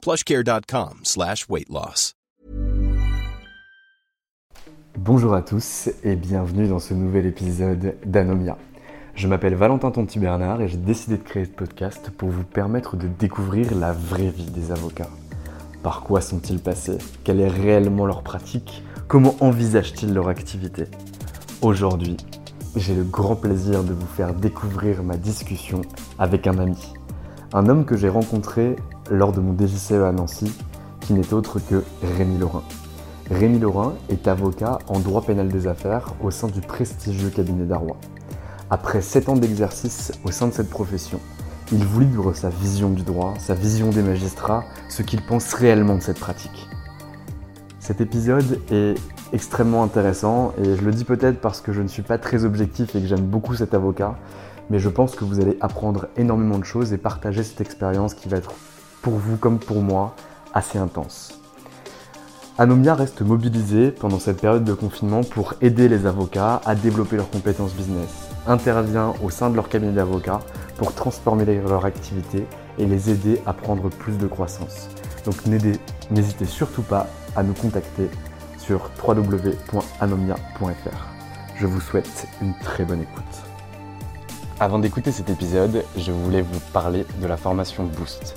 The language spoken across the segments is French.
plushcare.com slash weight loss. Bonjour à tous et bienvenue dans ce nouvel épisode d'Anomia. Je m'appelle Valentin Tonti Bernard et j'ai décidé de créer ce podcast pour vous permettre de découvrir la vraie vie des avocats. Par quoi sont-ils passés? Quelle est réellement leur pratique? Comment envisagent-ils leur activité? Aujourd'hui, j'ai le grand plaisir de vous faire découvrir ma discussion avec un ami. Un homme que j'ai rencontré lors de mon DGCE à Nancy, qui n'est autre que Rémi Laurin. Rémi Laurin est avocat en droit pénal des affaires au sein du prestigieux cabinet d'Arrois. Après 7 ans d'exercice au sein de cette profession, il vous livre sa vision du droit, sa vision des magistrats, ce qu'il pense réellement de cette pratique. Cet épisode est extrêmement intéressant et je le dis peut-être parce que je ne suis pas très objectif et que j'aime beaucoup cet avocat, mais je pense que vous allez apprendre énormément de choses et partager cette expérience qui va être pour vous comme pour moi assez intense. Anomia reste mobilisé pendant cette période de confinement pour aider les avocats à développer leurs compétences business, intervient au sein de leur cabinet d'avocats pour transformer leur activité et les aider à prendre plus de croissance. Donc n'hésitez surtout pas à nous contacter sur www.anomia.fr. Je vous souhaite une très bonne écoute. Avant d'écouter cet épisode, je voulais vous parler de la formation Boost.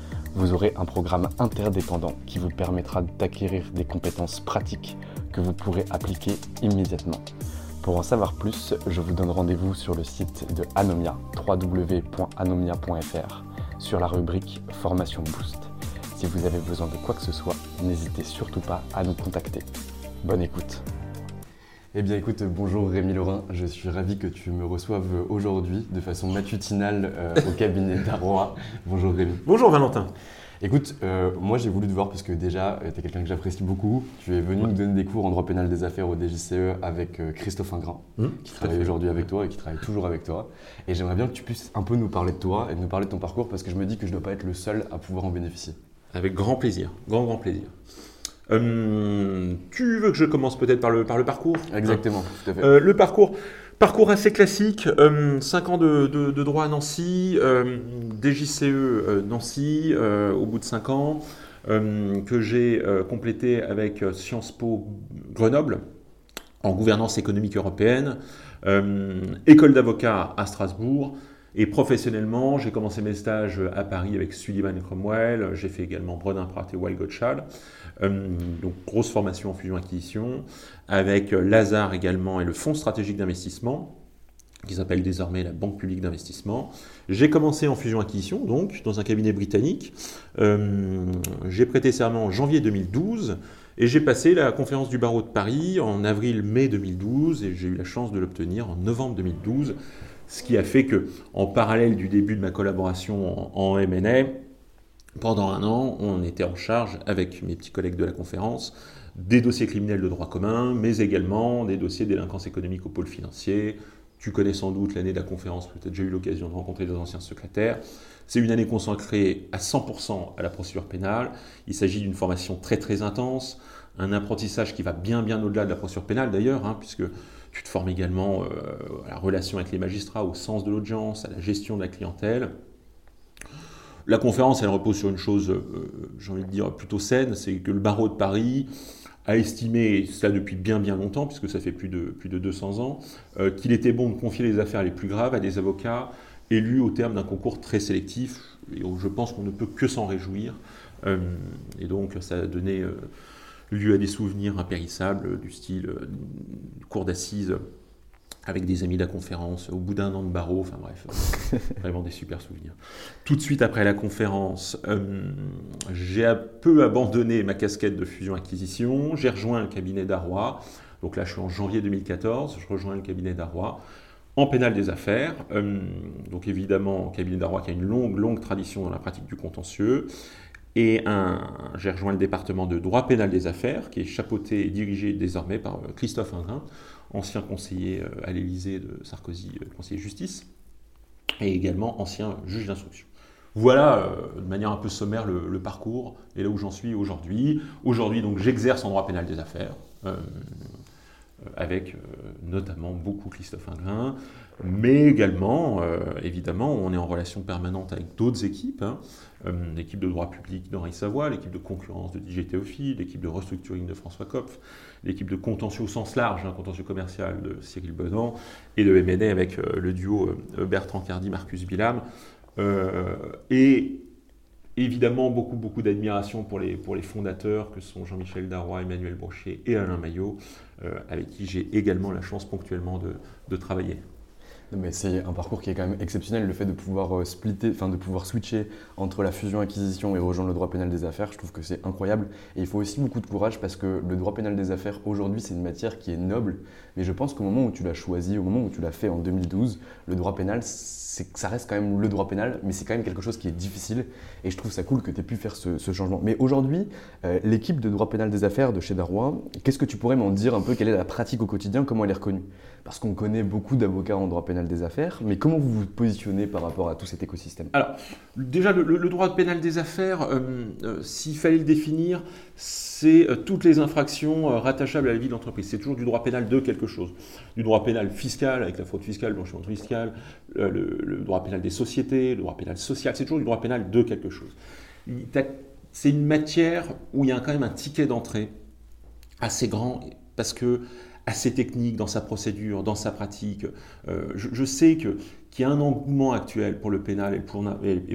vous aurez un programme interdépendant qui vous permettra d'acquérir des compétences pratiques que vous pourrez appliquer immédiatement. Pour en savoir plus, je vous donne rendez-vous sur le site de Anomia, www.anomia.fr, sur la rubrique Formation Boost. Si vous avez besoin de quoi que ce soit, n'hésitez surtout pas à nous contacter. Bonne écoute eh bien écoute, bonjour Rémi Laurin, je suis ravi que tu me reçoives aujourd'hui de façon matutinale euh, au cabinet d'Arrois. Bonjour Rémi. Bonjour Valentin. Écoute, euh, moi j'ai voulu te voir parce que déjà, euh, tu es quelqu'un que j'apprécie beaucoup. Tu es venu nous donner des cours en droit pénal des affaires au DGCE avec Christophe Ingrin, hum, qui travaille aujourd'hui avec toi et qui travaille toujours avec toi. Et j'aimerais bien que tu puisses un peu nous parler de toi et nous parler de ton parcours parce que je me dis que je ne dois pas être le seul à pouvoir en bénéficier. Avec grand plaisir, grand grand plaisir. Euh, tu veux que je commence peut-être par le, par le parcours? Exactement, tout à fait. Euh, le parcours, parcours assez classique, 5 euh, ans de, de, droit à Nancy, DJCE Nancy au bout de 5 ans, que j'ai complété avec Sciences Po Grenoble en gouvernance économique européenne, école d'avocat à Strasbourg, et professionnellement, j'ai commencé mes stages à Paris avec Sullivan Cromwell, j'ai fait également Bredin Pratt et Wild Gottschall. Euh, donc grosse formation en fusion-acquisition, avec Lazare également et le Fonds stratégique d'investissement, qui s'appelle désormais la Banque publique d'investissement. J'ai commencé en fusion-acquisition, donc dans un cabinet britannique. Euh, j'ai prêté serment en janvier 2012 Et j'ai passé la conférence du barreau de Paris en avril-mai 2012 et j'ai eu la chance de l'obtenir en novembre 2012, ce qui a fait que, en parallèle du début de ma collaboration en, en MNA, pendant un an, on était en charge, avec mes petits collègues de la conférence, des dossiers criminels de droit commun, mais également des dossiers délinquance économique au pôle financier. Tu connais sans doute l'année de la conférence, peut-être j'ai eu l'occasion de rencontrer des anciens secrétaires. C'est une année consacrée à 100% à la procédure pénale. Il s'agit d'une formation très très intense, un apprentissage qui va bien bien au-delà de la procédure pénale d'ailleurs, hein, puisque tu te formes également euh, à la relation avec les magistrats, au sens de l'audience, à la gestion de la clientèle. La conférence, elle repose sur une chose, euh, j'ai envie de dire, plutôt saine, c'est que le barreau de Paris a estimé, cela depuis bien bien longtemps, puisque ça fait plus de, plus de 200 ans, euh, qu'il était bon de confier les affaires les plus graves à des avocats élus au terme d'un concours très sélectif, et je pense qu'on ne peut que s'en réjouir. Et donc ça a donné lieu à des souvenirs impérissables du style cours d'assises avec des amis de la conférence, au bout d'un an de barreau, enfin bref, vraiment des super souvenirs. Tout de suite après la conférence, euh, j'ai peu abandonné ma casquette de fusion-acquisition, j'ai rejoint le cabinet d'Arrois, donc là je suis en janvier 2014, je rejoins le cabinet d'Arrois en pénal des affaires, euh, donc évidemment cabinet d'Arrois qui a une longue, longue tradition dans la pratique du contentieux, et j'ai rejoint le département de droit pénal des affaires, qui est chapeauté et dirigé désormais par euh, Christophe Ingrin, ancien conseiller euh, à l'Élysée de Sarkozy, euh, conseiller justice, et également ancien juge d'instruction. Voilà, de manière un peu sommaire, le, parcours et là où j'en suis aujourd'hui. Aujourd'hui, donc, j'exerce en droit pénal des affaires, avec notamment beaucoup Christophe Ingrin, mais également, évidemment, on est en relation permanente avec d'autres équipes, hein. Euh, l'équipe de droit public d'Henri Savoie, l'équipe de concurrence de DJ Théophile, l'équipe de restructuring de François Kopf, l'équipe de contentieux au sens large, hein, contentieux commercial de Cyril Benan, et de MNA avec euh, le duo Bertrand Cardi-Marcus Billam. et évidemment, beaucoup, beaucoup d'admiration pour les, pour les fondateurs que sont Jean-Michel Darrois, Emmanuel Brochet et Alain Maillot, avec qui j'ai également la chance ponctuellement de, de travailler mais c'est un parcours qui est quand même exceptionnel, le fait de pouvoir euh, splitter, enfin de pouvoir switcher entre la fusion-acquisition et rejoindre le droit pénal des affaires, je trouve que c'est incroyable. Et il faut aussi beaucoup de courage parce que le droit pénal des affaires aujourd'hui c'est une matière qui est noble, mais je pense qu'au moment où tu l'as choisi, au moment où tu l'as fait en 2012, le droit pénal, ça reste quand même le droit pénal, mais c'est quand même quelque chose qui est difficile. Et je trouve ça cool que tu aies pu faire ce, changement. Mais aujourd'hui, euh, l'équipe de droit pénal des affaires de chez Darrois, qu'est-ce que tu pourrais m'en dire un peu? Quelle est la pratique au quotidien? Comment elle est reconnue? Parce qu'on connaît beaucoup d'avocats en droit pénal des affaires, mais comment vous vous positionnez par rapport à tout cet écosystème? Alors, déjà, le, droit pénal des affaires, euh, euh, s'il fallait le définir, toutes les infractions rattachables à la vie de l'entreprise. C'est toujours du droit pénal de quelque chose. Du droit pénal fiscal, avec la fraude fiscale, blanchiment fiscal, le, le, droit pénal des sociétés, le droit pénal social, c'est toujours du droit pénal de quelque chose. C'est une matière où il y a quand même un ticket d'entrée assez grand parce que assez technique dans sa procédure, dans sa pratique. Euh, je, sais qu'il y a un engouement actuel pour le pénal et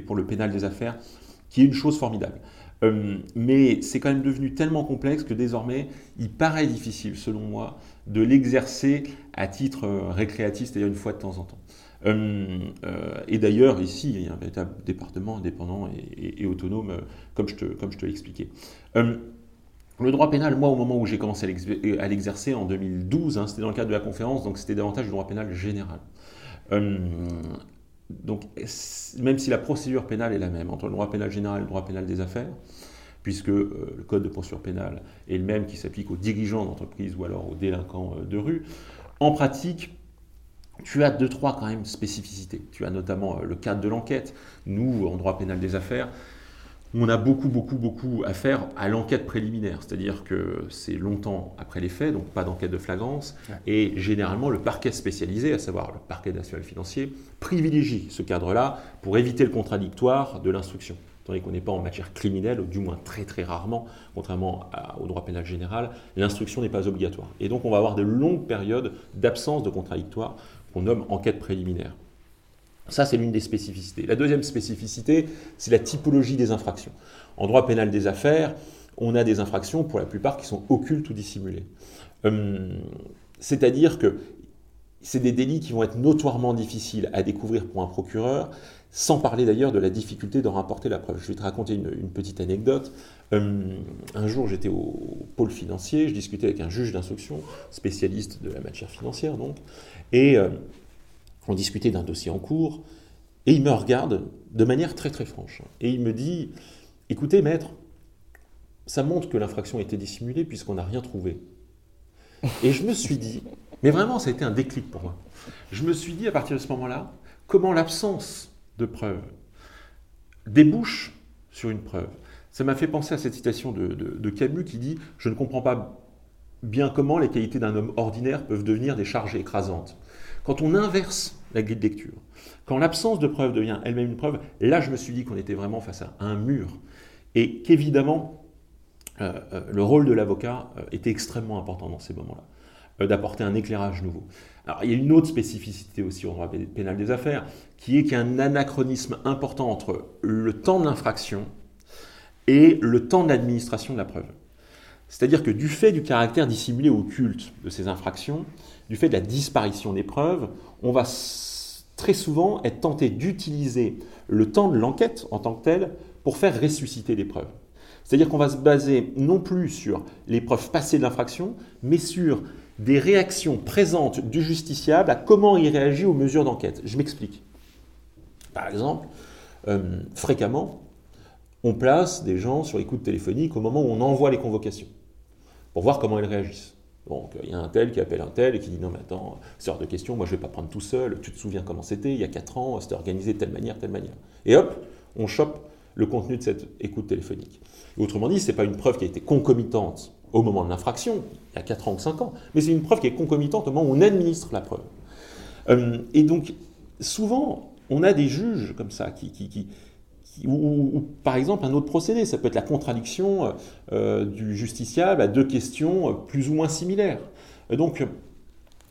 pour, le pénal des affaires qui est une chose formidable. Euh, mais c'est quand même devenu tellement complexe que désormais, il paraît difficile, selon moi, de l'exercer à titre euh, récréatif, c'est-à-dire une fois de temps en temps. Euh, et d'ailleurs, ici, il y a un véritable département indépendant et, autonome, comme je te, comme je expliqué. le droit pénal, moi, au moment où j'ai commencé à l'exercer en 2012, hein, c'était dans le cadre de la conférence, donc c'était davantage du droit pénal général. Donc, même si la procédure pénale est la même entre le droit pénal général et le droit pénal des affaires, puisque le code de procédure pénale est le même qui s'applique aux dirigeants d'entreprise ou alors aux délinquants de rue, en pratique, tu as deux, trois quand même spécificités. Tu as notamment euh, le cadre de l'enquête. Nous, en droit pénal des affaires, on a beaucoup, beaucoup, beaucoup à faire à l'enquête préliminaire. C'est-à-dire que c'est longtemps après les faits, donc pas d'enquête de flagrance. Et généralement, le parquet spécialisé, à savoir le parquet national financier, privilégie ce cadre-là pour éviter le contradictoire de l'instruction. Tandis qu'on n'est pas en matière criminelle, ou du moins très très rarement, contrairement au droit pénal général, l'instruction n'est pas obligatoire. Et donc on va avoir de longues périodes d'absence de contradictoire qu'on nomme enquête préliminaire. Ça, c'est l'une des spécificités. La deuxième spécificité, c'est la typologie des infractions. En droit pénal des affaires, on a des infractions, pour la plupart, qui sont occultes ou dissimulées. Hum, c'est-à-dire que c'est des délits qui vont être notoirement difficiles à découvrir pour un procureur, sans parler d'ailleurs de la difficulté d'en rapporter la preuve. Je vais te raconter une, petite anecdote. Euh, un jour, j'étais au pôle financier, je discutais avec un juge d'instruction, spécialiste de la matière financière donc, et euh, on discutait d'un dossier en cours, et il me regarde de manière très très franche, et il me dit, écoutez maître, ça montre que l'infraction était dissimulée puisqu'on n'a rien trouvé. Et je me suis dit, mais vraiment ça a été un déclic pour moi, je me suis dit à partir de ce moment-là, comment l'absence de preuves débouche sur une preuve. Ça m'a fait penser à cette citation de, Camus qui dit Je ne comprends pas bien comment les qualités d'un homme ordinaire peuvent devenir des charges écrasantes. Quand on inverse la grille de lecture, quand l'absence de preuve devient elle-même une preuve, là je me suis dit qu'on était vraiment face à un mur et qu'évidemment euh, euh, le rôle de l'avocat euh, était extrêmement important dans ces moments-là, d'apporter un éclairage nouveau. Alors, il y a une autre spécificité aussi au droit pénal des affaires, qui est qu'il y a un anachronisme important entre le temps de l'infraction et le temps de l'administration de la preuve. C'est-à-dire que du fait du caractère dissimulé ou occulte de ces infractions, du fait de la disparition des preuves, on va très souvent être tenté d'utiliser le temps de l'enquête en tant que tel pour faire ressusciter des preuves. C'est-à-dire qu'on va se baser non plus sur les preuves passées de l'infraction, mais sur des réactions présentes du justiciable à comment il réagit aux mesures d'enquête. Je m'explique. Par exemple, euh, fréquemment, on place des gens sur écoute téléphonique au moment où on envoie les convocations, pour voir comment ils réagissent. Donc, il y a un tel qui appelle un tel et qui dit non, mais attends, c'est hors de question, moi je ne vais pas prendre tout seul, tu te souviens comment c'était, il y a 4 ans, c'était organisé de telle manière, telle manière. Et hop, on chope le contenu de cette écoute téléphonique. autrement dit, ce n'est pas une preuve qui a été concomitante au moment de l'infraction, il y a 4 ans ou 5 ans, mais c'est une preuve qui est concomitante au moment où on administre la preuve. Euh, et donc, souvent, on a des juges comme ça, qui, qui, ou, par exemple un autre procédé, ça peut être la contradiction euh, du justiciable à deux questions plus ou moins similaires. Donc,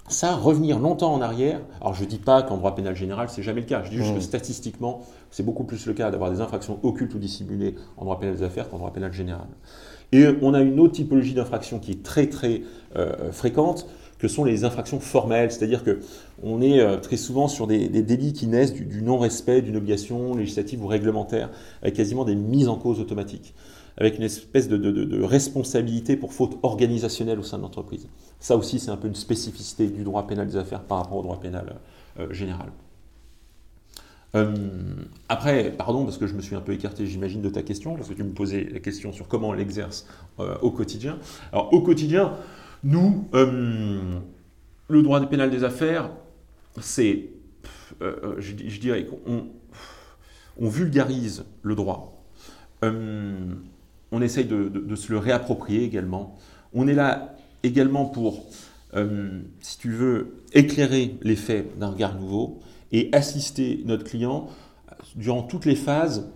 ça, revenir longtemps en arrière, alors je ne dis pas qu'en droit pénal général, c'est jamais le cas, je dis juste que mmh. statistiquement, c'est beaucoup plus le cas d'avoir des infractions occultes ou dissimulées en droit pénal des affaires qu'en droit pénal général. Et on a une autre typologie d'infraction qui est très très euh, fréquente, que sont les infractions formelles, c'est-à-dire que on est euh, très souvent sur des, délits qui naissent du, non-respect d'une obligation législative ou réglementaire, avec quasiment des mises en cause automatiques, avec une espèce de, responsabilité pour faute organisationnelle au sein de l'entreprise. Ça aussi, c'est un peu une spécificité du droit pénal des affaires par rapport au droit pénal euh, général. Euh, après, pardon, parce que je me suis un peu écarté, j'imagine, de ta question, parce que tu me posais la question sur comment on l'exerce au quotidien. Alors, au quotidien, nous, le droit pénal des affaires, c'est, je, dirais qu'on on vulgarise le droit. on essaye de, se le réapproprier également. On est là également pour, si tu veux, éclairer les faits d'un regard nouveau et assister notre client durant toutes les phases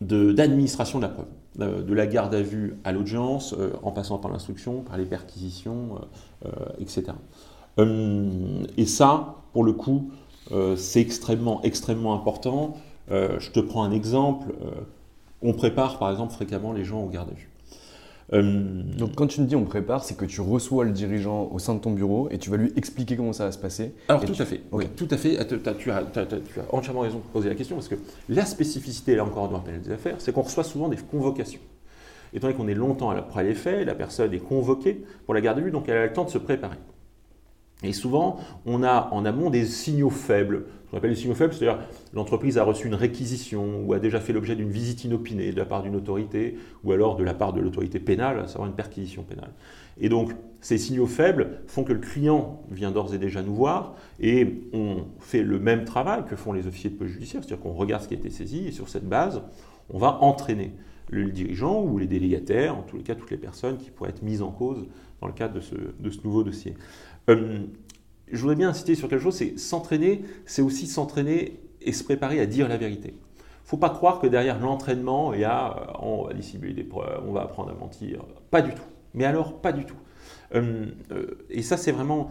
d'administration de, la preuve, euh, de la garde à vue à l'audience, euh, en passant par l'instruction, par les perquisitions, euh, etc. et ça, pour le coup, c'est extrêmement, extrêmement important. je te prends un exemple. on prépare, par exemple, fréquemment les gens aux garde à vue. Euh, Donc quand tu me dis on prépare, c'est que tu reçois le dirigeant au sein de ton bureau et tu vas lui expliquer comment ça va se passer. Alors tout à fait, oui, tout à fait. Tu as, entièrement raison de poser la question parce que la spécificité, là encore, dans le pénal des affaires, c'est qu'on reçoit souvent des convocations. Étant donné qu'on est longtemps après les faits, la personne est convoquée pour la garde à vue, donc elle a le temps de se préparer. Et souvent, on a en amont des signaux faibles. Ce qu'on appelle les signaux faibles, c'est-à-dire l'entreprise a reçu une réquisition ou a déjà fait l'objet d'une visite inopinée de la part d'une autorité ou alors de la part de l'autorité pénale, à savoir une perquisition pénale. Et donc, ces signaux faibles font que le client vient d'ores et déjà nous voir et on fait le même travail que font les officiers de police judiciaire, c'est-à-dire qu'on regarde ce qui a été saisi et sur cette base, on va entraîner le dirigeant ou les délégataires, en tous les cas toutes les personnes qui pourraient être mises en cause dans le cadre de ce, de ce nouveau dossier. Euh, je voudrais bien insister sur quelque chose, c'est s'entraîner, c'est aussi s'entraîner et se préparer à dire la vérité. Il ne faut pas croire que derrière l'entraînement, il y a euh, on va dissimuler des preuves, on va apprendre à mentir. Pas du tout. Mais alors, pas du tout. Euh, et ça, c'est vraiment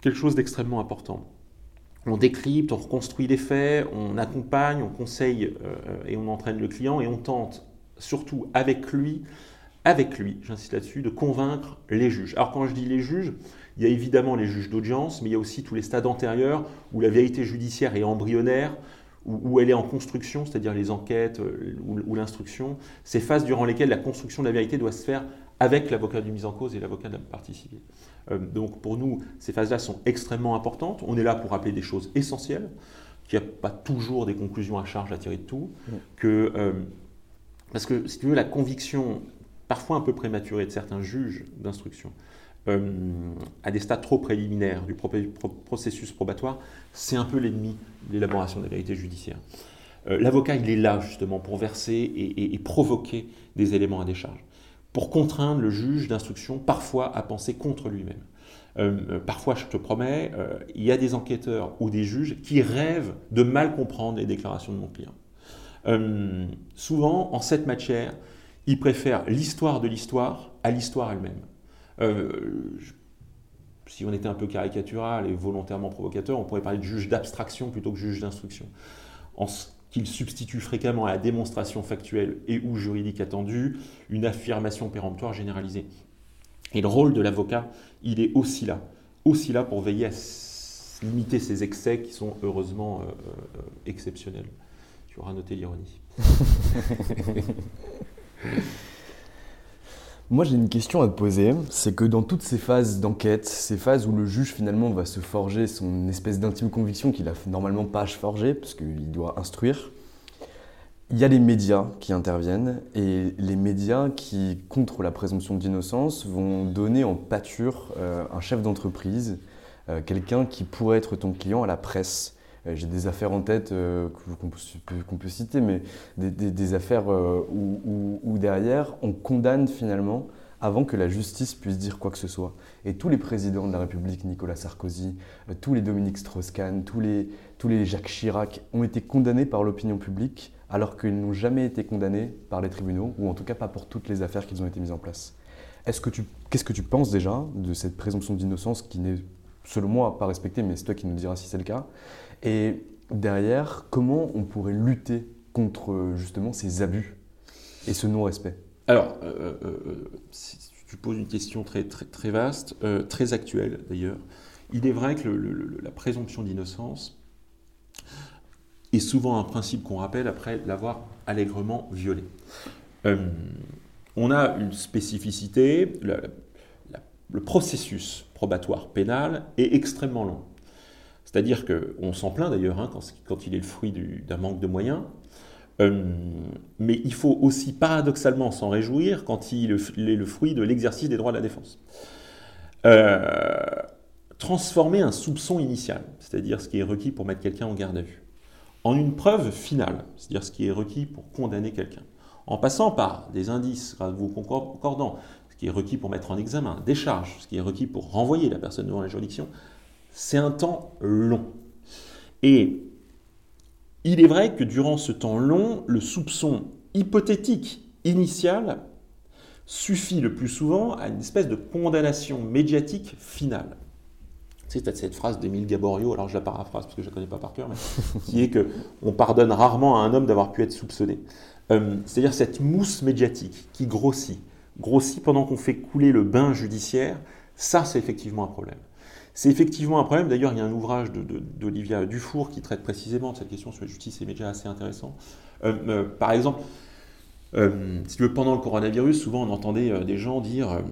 quelque chose d'extrêmement important. On décrypte, on reconstruit les faits, on accompagne, on conseille et on entraîne le client et on tente, surtout avec lui, avec lui, j'insiste là-dessus, de convaincre les juges. Alors quand je dis les juges, il y a évidemment les juges d'audience, mais il y a aussi tous les stades antérieurs où la vérité judiciaire est embryonnaire, où, elle est en construction, c'est-à-dire les enquêtes euh, ou, l'instruction, ces phases durant lesquelles la construction de la vérité doit se faire avec l'avocat du mise en cause et l'avocat de la partie civile. Euh, donc pour nous, ces phases-là sont extrêmement importantes. On est là pour rappeler des choses essentielles, qu'il n'y a pas toujours des conclusions à charge à tirer de tout, que, euh, parce que si tu veux, la conviction parfois un peu prématurée de certains juges d'instruction, euh, à des stades trop préliminaires du processus probatoire, c'est un peu l'ennemi de l'élaboration de la vérité judiciaire. Euh, l'avocat, il est là justement pour verser et, provoquer des éléments à décharge, pour contraindre le juge d'instruction parfois à penser contre lui-même. Euh, parfois, je te promets, il y a des enquêteurs ou des juges qui rêvent de mal comprendre les déclarations de mon client. souvent, en cette matière, ils préfèrent l'histoire de l'histoire à l'histoire elle-même. Euh, si on était un peu caricatural et volontairement provocateur, on pourrait parler de juge d'abstraction plutôt que juge d'instruction. En ce qu'il substitue fréquemment à la démonstration factuelle et ou juridique attendue une affirmation péremptoire généralisée. Et le rôle de l'avocat, il est aussi là, aussi là pour veiller à limiter ces excès qui sont heureusement euh, euh, exceptionnels. Tu auras noté l'ironie. Moi, j'ai une question à te poser. C'est que dans toutes ces phases d'enquête, ces phases où le juge finalement va se forger son espèce d'intime conviction qu'il a normalement pas à se forger, parce qu'il doit instruire, il y a les médias qui interviennent et les médias qui, contre la présomption d'innocence, vont donner en pâture euh, un chef d'entreprise, euh, quelqu'un qui pourrait être ton client à la presse. Euh, j'ai des affaires en tête qu'on peut, citer, mais des, affaires où, où, derrière, on condamne finalement avant que la justice puisse dire quoi que ce soit. Et tous les présidents de la République, Nicolas Sarkozy, tous les Dominique Strauss-Kahn, tous les, tous les Jacques Chirac, ont été condamnés par l'opinion publique alors qu'ils n'ont jamais été condamnés par les tribunaux, ou en tout cas pas pour toutes les affaires qu'ils ont été mises en place. Est-ce qu'est-ce que tu penses déjà de cette présomption d'innocence qui n'est, selon moi, pas respectée, mais c'est toi qui nous diras si c'est le cas Et derrière, comment on pourrait lutter contre justement ces abus et ce non-respect? Alors, euh, euh, euh, tu poses une question très, très, très vaste, très actuelle d'ailleurs. Il est vrai que la présomption d'innocence est souvent un principe qu'on rappelle après l'avoir allègrement violé. On a une spécificité, le, processus probatoire pénal est extrêmement long. C'est-à-dire qu'on s'en plaint d'ailleurs hein, quand, il est le fruit d'un manque de moyens, euh, mais il faut aussi paradoxalement s'en réjouir quand il est le fruit de l'exercice des droits de la défense. Euh, transformer un soupçon initial, c'est-à-dire ce qui est requis pour mettre quelqu'un en garde à vue, en une preuve finale, c'est-à-dire ce qui est requis pour condamner quelqu'un, en passant par des indices vous concordants, ce qui est requis pour mettre en examen, des charges, ce qui est requis pour renvoyer la personne devant la juridiction, c'est un temps long. Et il est vrai que durant ce temps long, le soupçon hypothétique initial suffit le plus souvent à une espèce de condamnation médiatique finale c'est cette phrase d'Émile Gaborio, alors je la paraphrase parce que je ne la connais pas par cœur, mais qui est que on pardonne rarement à un homme d'avoir pu être soupçonné. Euh, c'est-à-dire cette mousse médiatique qui grossit, grossit pendant qu'on fait couler le bain judiciaire, ça c'est effectivement un problème. C'est effectivement un problème. D'ailleurs, il y a un ouvrage d'Olivia Dufour qui traite précisément de cette question sur la justice et médias assez intéressant. Euh, euh, par exemple, si tu veux, pendant le coronavirus, souvent on entendait des gens dire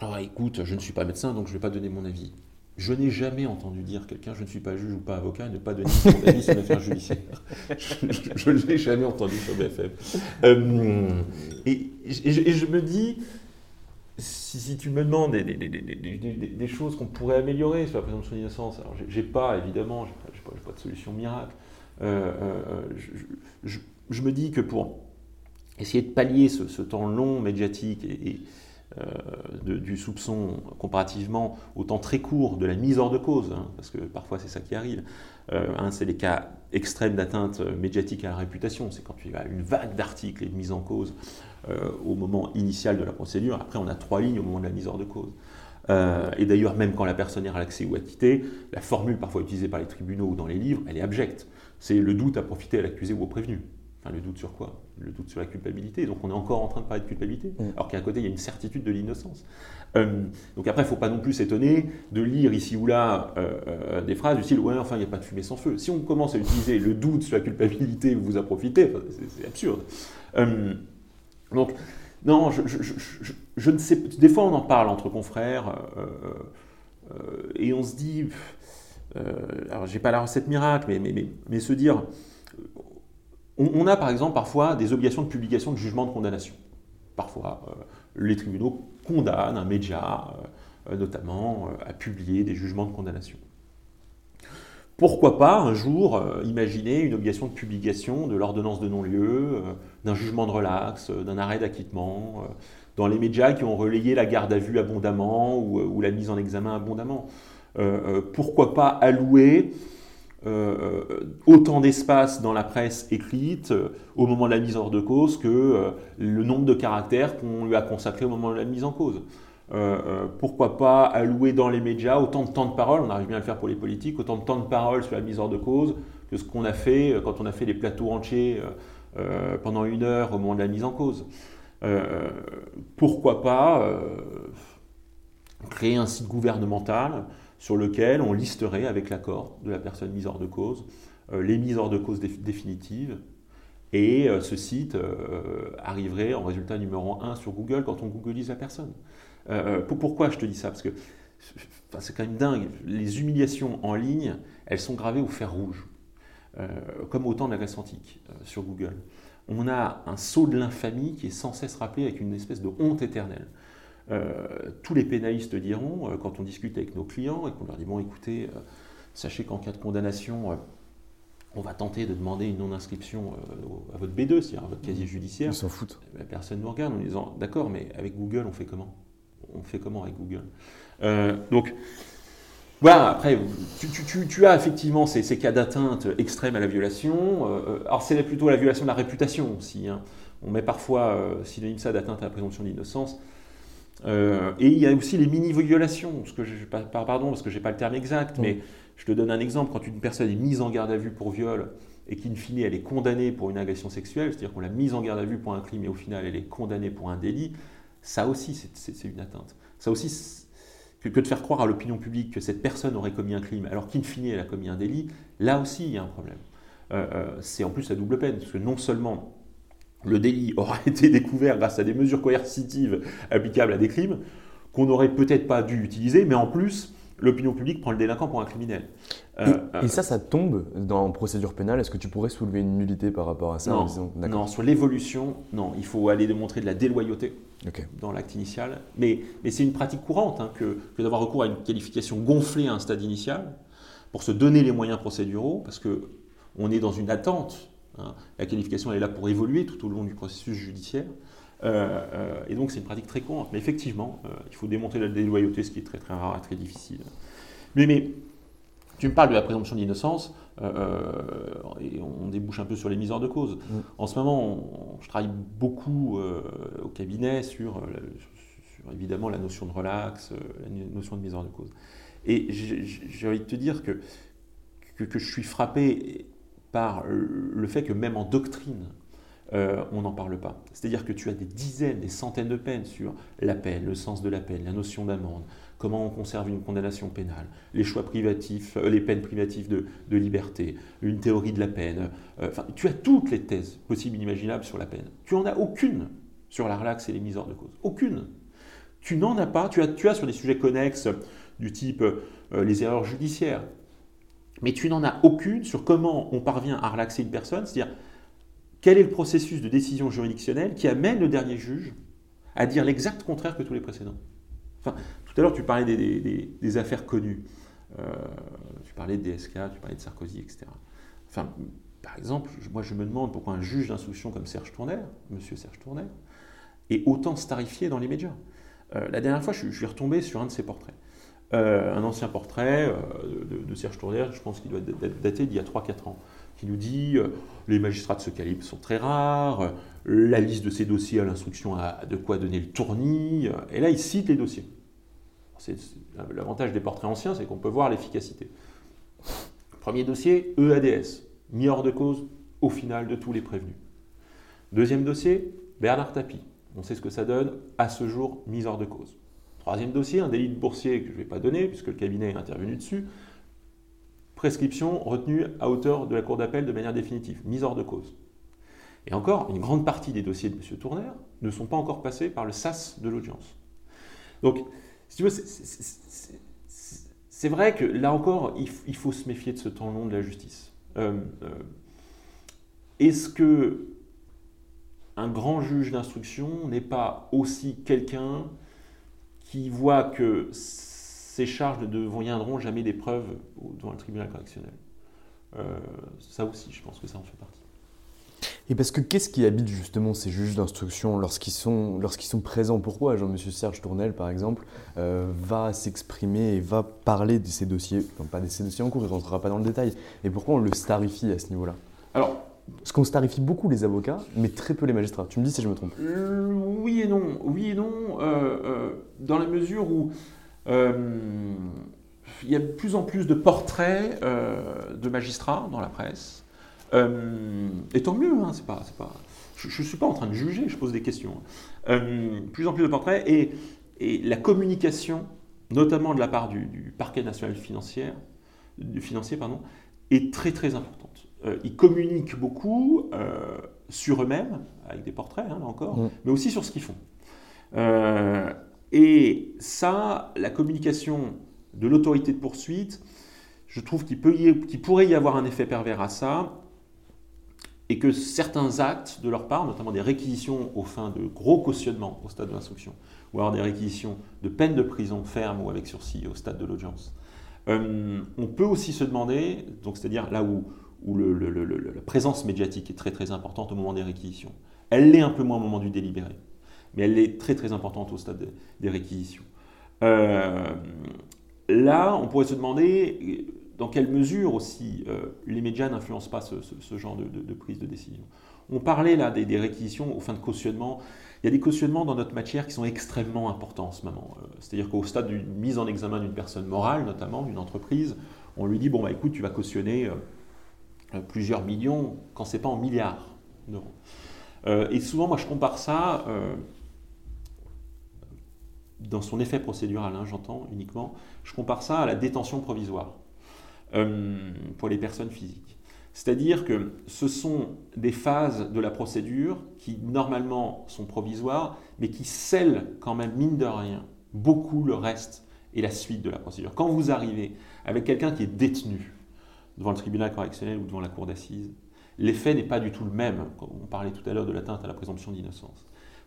ah, écoute, je ne suis pas médecin, donc je ne vais pas donner mon avis. Je n'ai jamais entendu dire quelqu'un, je ne suis pas juge ou pas avocat, ne pas donner son avis sur une affaire judiciaire. je ne l'ai jamais entendu sur BFM. Euh, et, je me dis, si, tu me demandes des, choses qu'on pourrait améliorer sur la présomption d'innocence, alors j'ai pas, évidemment, j'ai pas, pas, de solution miracle. Euh, euh, je, me dis que pour essayer de pallier ce, temps long médiatique et euh, du soupçon comparativement au temps très court de la mise hors de cause, hein, parce que parfois c'est ça qui arrive. Euh, c'est les cas extrêmes d'atteinte médiatique à la réputation, c'est quand il y a une vague d'articles et de mise en cause euh, au moment initial de la procédure. Après, on a trois lignes au moment de la mise hors de cause. et d'ailleurs, même quand la personne est relaxée ou acquittée, la formule parfois utilisée par les tribunaux ou dans les livres, elle est abjecte. C'est le doute à profiter à l'accusé ou au prévenu. Enfin, le doute sur quoi? Le doute sur la culpabilité. Donc on est encore en train de parler de culpabilité, Mm. alors qu'à côté, il y a une certitude de l'innocence. Euh, donc après, il ne faut pas non plus s'étonner de lire ici ou là euh, euh, des phrases du style Ouais, enfin, il n'y a pas de fumée sans feu. Si on commence à utiliser le doute sur la culpabilité, vous en profitez, enfin, c'est- absurde. Donc, non, je, je- je- je- je ne sais. Des fois, on en parle entre confrères et on se dit. Alors, j'ai pas la recette miracle, mais, mais, mais, mais se dire. On, a par exemple parfois des obligations de publication de jugement de condamnation. Parfois, euh, les tribunaux condamnent un média, euh, euh, notamment, à publier des jugements de condamnation. Pourquoi pas un jour imaginer une obligation de publication de l'ordonnance de non-lieu, d'un jugement de relax, d'un arrêt d'acquittement, dans les médias qui ont relayé la garde à vue abondamment ou, la mise en examen abondamment. Pourquoi pas allouer autant d'espace dans la presse écrite euh, au moment de la mise hors de cause que euh, le nombre de caractères qu'on lui a consacré au moment de la mise en cause. Euh, euh, pourquoi pas allouer dans les médias autant de temps de parole, on arrive bien à le faire pour les politiques, autant de temps de parole sur la mise hors de cause que ce qu'on a fait euh, quand on a fait les plateaux entiers euh, euh, pendant une heure au moment de la mise en cause. Euh, pourquoi pas euh, créer un site gouvernemental sur lequel on listerait avec l'accord de la personne mise hors de cause euh, les mises hors de cause déf- définitives et euh, ce site euh, arriverait en résultat numéro 1 sur Google quand on googleise la personne. Pour- pourquoi je te dis ça? Parce que c'est quand même dingue. Les humiliations en ligne, elles sont gravées au fer rouge, comme au temps de la Grèce antique sur Google. On a un sceau de l'infamie qui est sans cesse rappelé avec une espèce de honte éternelle. Euh, tous les pénalistes diront, euh, quand on discute avec nos clients et qu'on leur dit Bon, écoutez, euh, sachez qu'en cas de condamnation, on va tenter de demander une non-inscription à votre B2, c'est-à-dire à votre casier judiciaire. Ils s'en foutent. La personne nous regarde en disant D'accord, mais avec Google, on fait comment? On fait comment avec Google? Donc, voilà, après, tu, tu- tu- tu as effectivement ces, ces cas d'atteinte extrême à la violation. Alors, c'est plutôt la violation de la réputation aussi. hein. On met parfois synonyme ça d'atteinte à la présomption d'innocence. Euh, et il y a aussi les mini-violations, parce que je, pardon, parce que j'ai pas le terme exact, Mm. mais je te donne un exemple. Quand une personne est mise en garde à vue pour viol et qu'in fine elle est condamnée pour une agression sexuelle, c'est-à-dire qu'on l'a mise en garde à vue pour un crime et au final elle est condamnée pour un délit, ça aussi c'est- une atteinte. Ça aussi, que de faire croire à l'opinion publique que cette personne aurait commis un crime alors qu'in fine elle a commis un délit, là aussi il y a un problème. Euh, euh, c'est en plus la double peine, parce que non seulement le délit aura été découvert grâce à des mesures coercitives applicables à des crimes qu'on n'aurait peut-être pas dû utiliser, mais en plus, l'opinion publique prend le délinquant pour un criminel. Euh, et, euh, et ça, ça tombe dans procédure pénale. Est-ce que tu pourrais soulever une nullité par rapport à ça non, disant non, sur l'évolution, non, il faut aller démontrer de la déloyauté dans l'acte initial, mais, mais c'est une pratique courante hein, que, que d'avoir recours à une qualification gonflée à un stade initial pour se donner les moyens procéduraux, parce que on est dans une attente. Hein. La qualification elle est là pour évoluer tout au long du processus judiciaire. Euh, euh, et donc c'est une pratique très courante. Mais effectivement, euh, il faut démontrer la déloyauté, ce qui est très très rare et très difficile. Mais, mais tu me parles de la présomption d'innocence, et on débouche un peu sur les mises hors de cause. En ce moment, on- je travaille beaucoup au cabinet sur, évidemment la notion de relax, la notion de mise hors de cause. Et j'ai j'ai envie de te dire que, que, que je suis frappé par le fait que même en doctrine, euh, on n'en parle pas. C'est-à-dire que tu as des dizaines, des centaines de peines sur la peine, le sens de la peine, la notion d'amende, comment on conserve une condamnation pénale, les choix privatifs, euh, les peines privatives de, liberté, une théorie de la peine. Euh, tu as toutes les thèses possibles et imaginables sur la peine. Tu n'en as aucune sur la relaxe et les mises hors de cause. Aucune. Tu n'en as pas. Tu as, tu as sur des sujets connexes du type euh, les erreurs judiciaires. Mais tu n'en as aucune sur comment on parvient à relaxer une personne, c'est-à-dire quel est le processus de décision juridictionnelle qui amène le dernier juge à dire l'exact contraire que tous les précédents? Enfin, tout à l'heure, tu parlais des, affaires connues. Euh, tu parlais de DSK, tu parlais de Sarkozy, etc. Enfin, par exemple, moi, je me demande pourquoi un juge d'instruction comme Serge Tourner, monsieur Serge Tourner, est autant starifié dans les médias. Euh, la dernière fois, je, je suis retombé sur un de ses portraits. Euh, un ancien portrait euh, de, Serge Tourner, je pense qu'il doit être daté d'il y a 3-4 ans, qui nous dit euh, les magistrats de ce calibre sont très rares, la liste de ces dossiers à l'instruction a de quoi donner le tournis, et là il cite les dossiers. L'avantage des portraits anciens, c'est qu'on peut voir l'efficacité. Premier dossier, EADS, mis hors de cause au final de tous les prévenus. Deuxième dossier, Bernard Tapie. On sait ce que ça donne, à ce jour, mise hors de cause. Troisième dossier, un délit de boursier que je ne vais pas donner, puisque le cabinet est intervenu dessus. Prescription retenue à hauteur de la Cour d'appel de manière définitive, mise hors de cause. Et encore, une grande partie des dossiers de M. Tourner ne sont pas encore passés par le SAS de l'audience. Donc, c'est vrai que là encore, il, faut se méfier de ce temps long de la justice. Euh, euh, est-ce que un grand juge d'instruction n'est pas aussi quelqu'un qui voit que ces charges ne deviendront jamais des preuves devant le tribunal correctionnel. Euh, Ça aussi, je pense que ça en fait partie. Et parce que qu'est-ce qui habite justement ces juges d'instruction lorsqu'ils sont, lorsqu'ils sont présents? Pourquoi Jean-Monsieur Serge Tournel, par exemple, euh, va s'exprimer et va parler de ces dossiers, enfin pas de ces dossiers en cours, il ne rentrera pas dans le détail, et pourquoi on le starifie à ce niveau-là? Alors, parce qu'on starifie beaucoup les avocats, mais très peu les magistrats. Tu me dis si je me trompe. Euh, oui et non. Oui et non, euh, dans la mesure où il y a de plus en plus de portraits de magistrats dans la presse. Euh, et tant mieux, hein, c'est pas, pas, je ne suis pas en train de juger, je pose des questions. Euh, plus en plus de portraits et, la communication, notamment de la part du, parquet national financier, du financier pardon, est très très importante. Euh, ils communiquent beaucoup sur eux-mêmes, avec des portraits là encore, mm. mais aussi sur ce qu'ils font. et ça, la communication de l'autorité de poursuite, je trouve qu'il pourrait y avoir un effet pervers à ça, et que certains actes de leur part, notamment des réquisitions aux fins de gros cautionnement au stade de l'instruction, ou alors des réquisitions de peine de prison ferme ou avec sursis au stade de l'audience, euh, on peut aussi se demander, donc c'est-à-dire là où, où la présence médiatique est très très importante au moment des réquisitions, elle l'est un peu moins au moment du délibéré, mais elle est très très importante au stade des réquisitions. Euh, là, on pourrait se demander dans quelle mesure aussi euh, les médias n'influencent pas ce, genre de, prise de décision. On parlait là des, réquisitions aux fins de cautionnement. Il y a des cautionnements dans notre matière qui sont extrêmement importants en ce moment. Euh, c'est-à-dire qu'au stade d'une mise en examen d'une personne morale, notamment d'une entreprise, on lui dit bon bah écoute tu vas cautionner euh, plusieurs millions quand c'est pas en milliards d'euros. et souvent moi je compare ça dans son effet procédural, hein, j'entends uniquement, je compare ça à la détention provisoire. Euh, pour les personnes physiques. C'est-à-dire que ce sont des phases de la procédure qui normalement sont provisoires, mais qui scellent quand même, mine de rien, beaucoup le reste et la suite de la procédure. Quand vous arrivez avec quelqu'un qui est détenu devant le tribunal correctionnel ou devant la cour d'assises, l'effet n'est pas du tout le même. On parlait tout à l'heure de l'atteinte à la présomption d'innocence.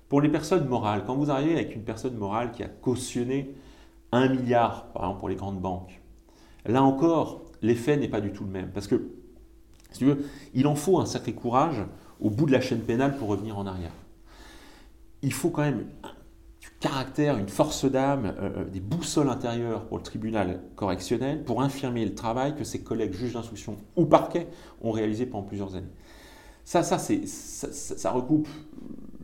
Pour les personnes morales, quand vous arrivez avec une personne morale qui a cautionné un milliard, par exemple pour les grandes banques, là encore, l'effet n'est pas du tout le même. Parce que, si tu veux, il en faut un sacré courage au bout de la chaîne pénale pour revenir en arrière. Il faut quand même caractère, une force d'âme, euh, euh, des boussoles intérieures pour le tribunal correctionnel pour infirmer le travail que ses collègues juges d'instruction ou parquet ont réalisé pendant plusieurs années. Ça, ça, ça, recoupe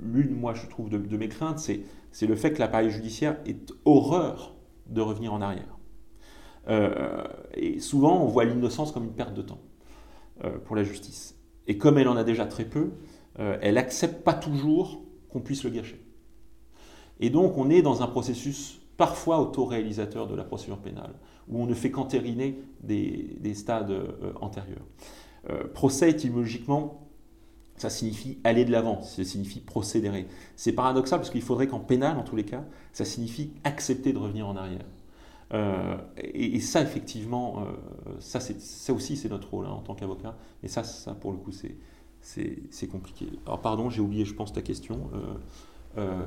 l'une, moi, je trouve, de, mes craintes, c'est, le fait que l'appareil judiciaire ait horreur de revenir en arrière. Euh, et souvent, on voit l'innocence comme une perte de temps pour la justice. Et comme elle en a déjà très peu, elle n'accepte pas toujours qu'on puisse le gâcher. Et donc, on est dans un processus parfois autoréalisateur de la procédure pénale, où on ne fait qu'entériner des, des, stades antérieurs. procès, étymologiquement, ça signifie aller de l'avant, ça signifie procéder. C'est paradoxal parce qu'il faudrait qu'en pénal, en tous les cas, ça signifie accepter de revenir en arrière. Euh, et, ça, effectivement, euh, ça, ça aussi, c'est notre rôle hein, en tant qu'avocat. Et ça, ça, pour le coup, c'est compliqué. Alors, pardon, j'ai oublié, je pense, ta question. Euh,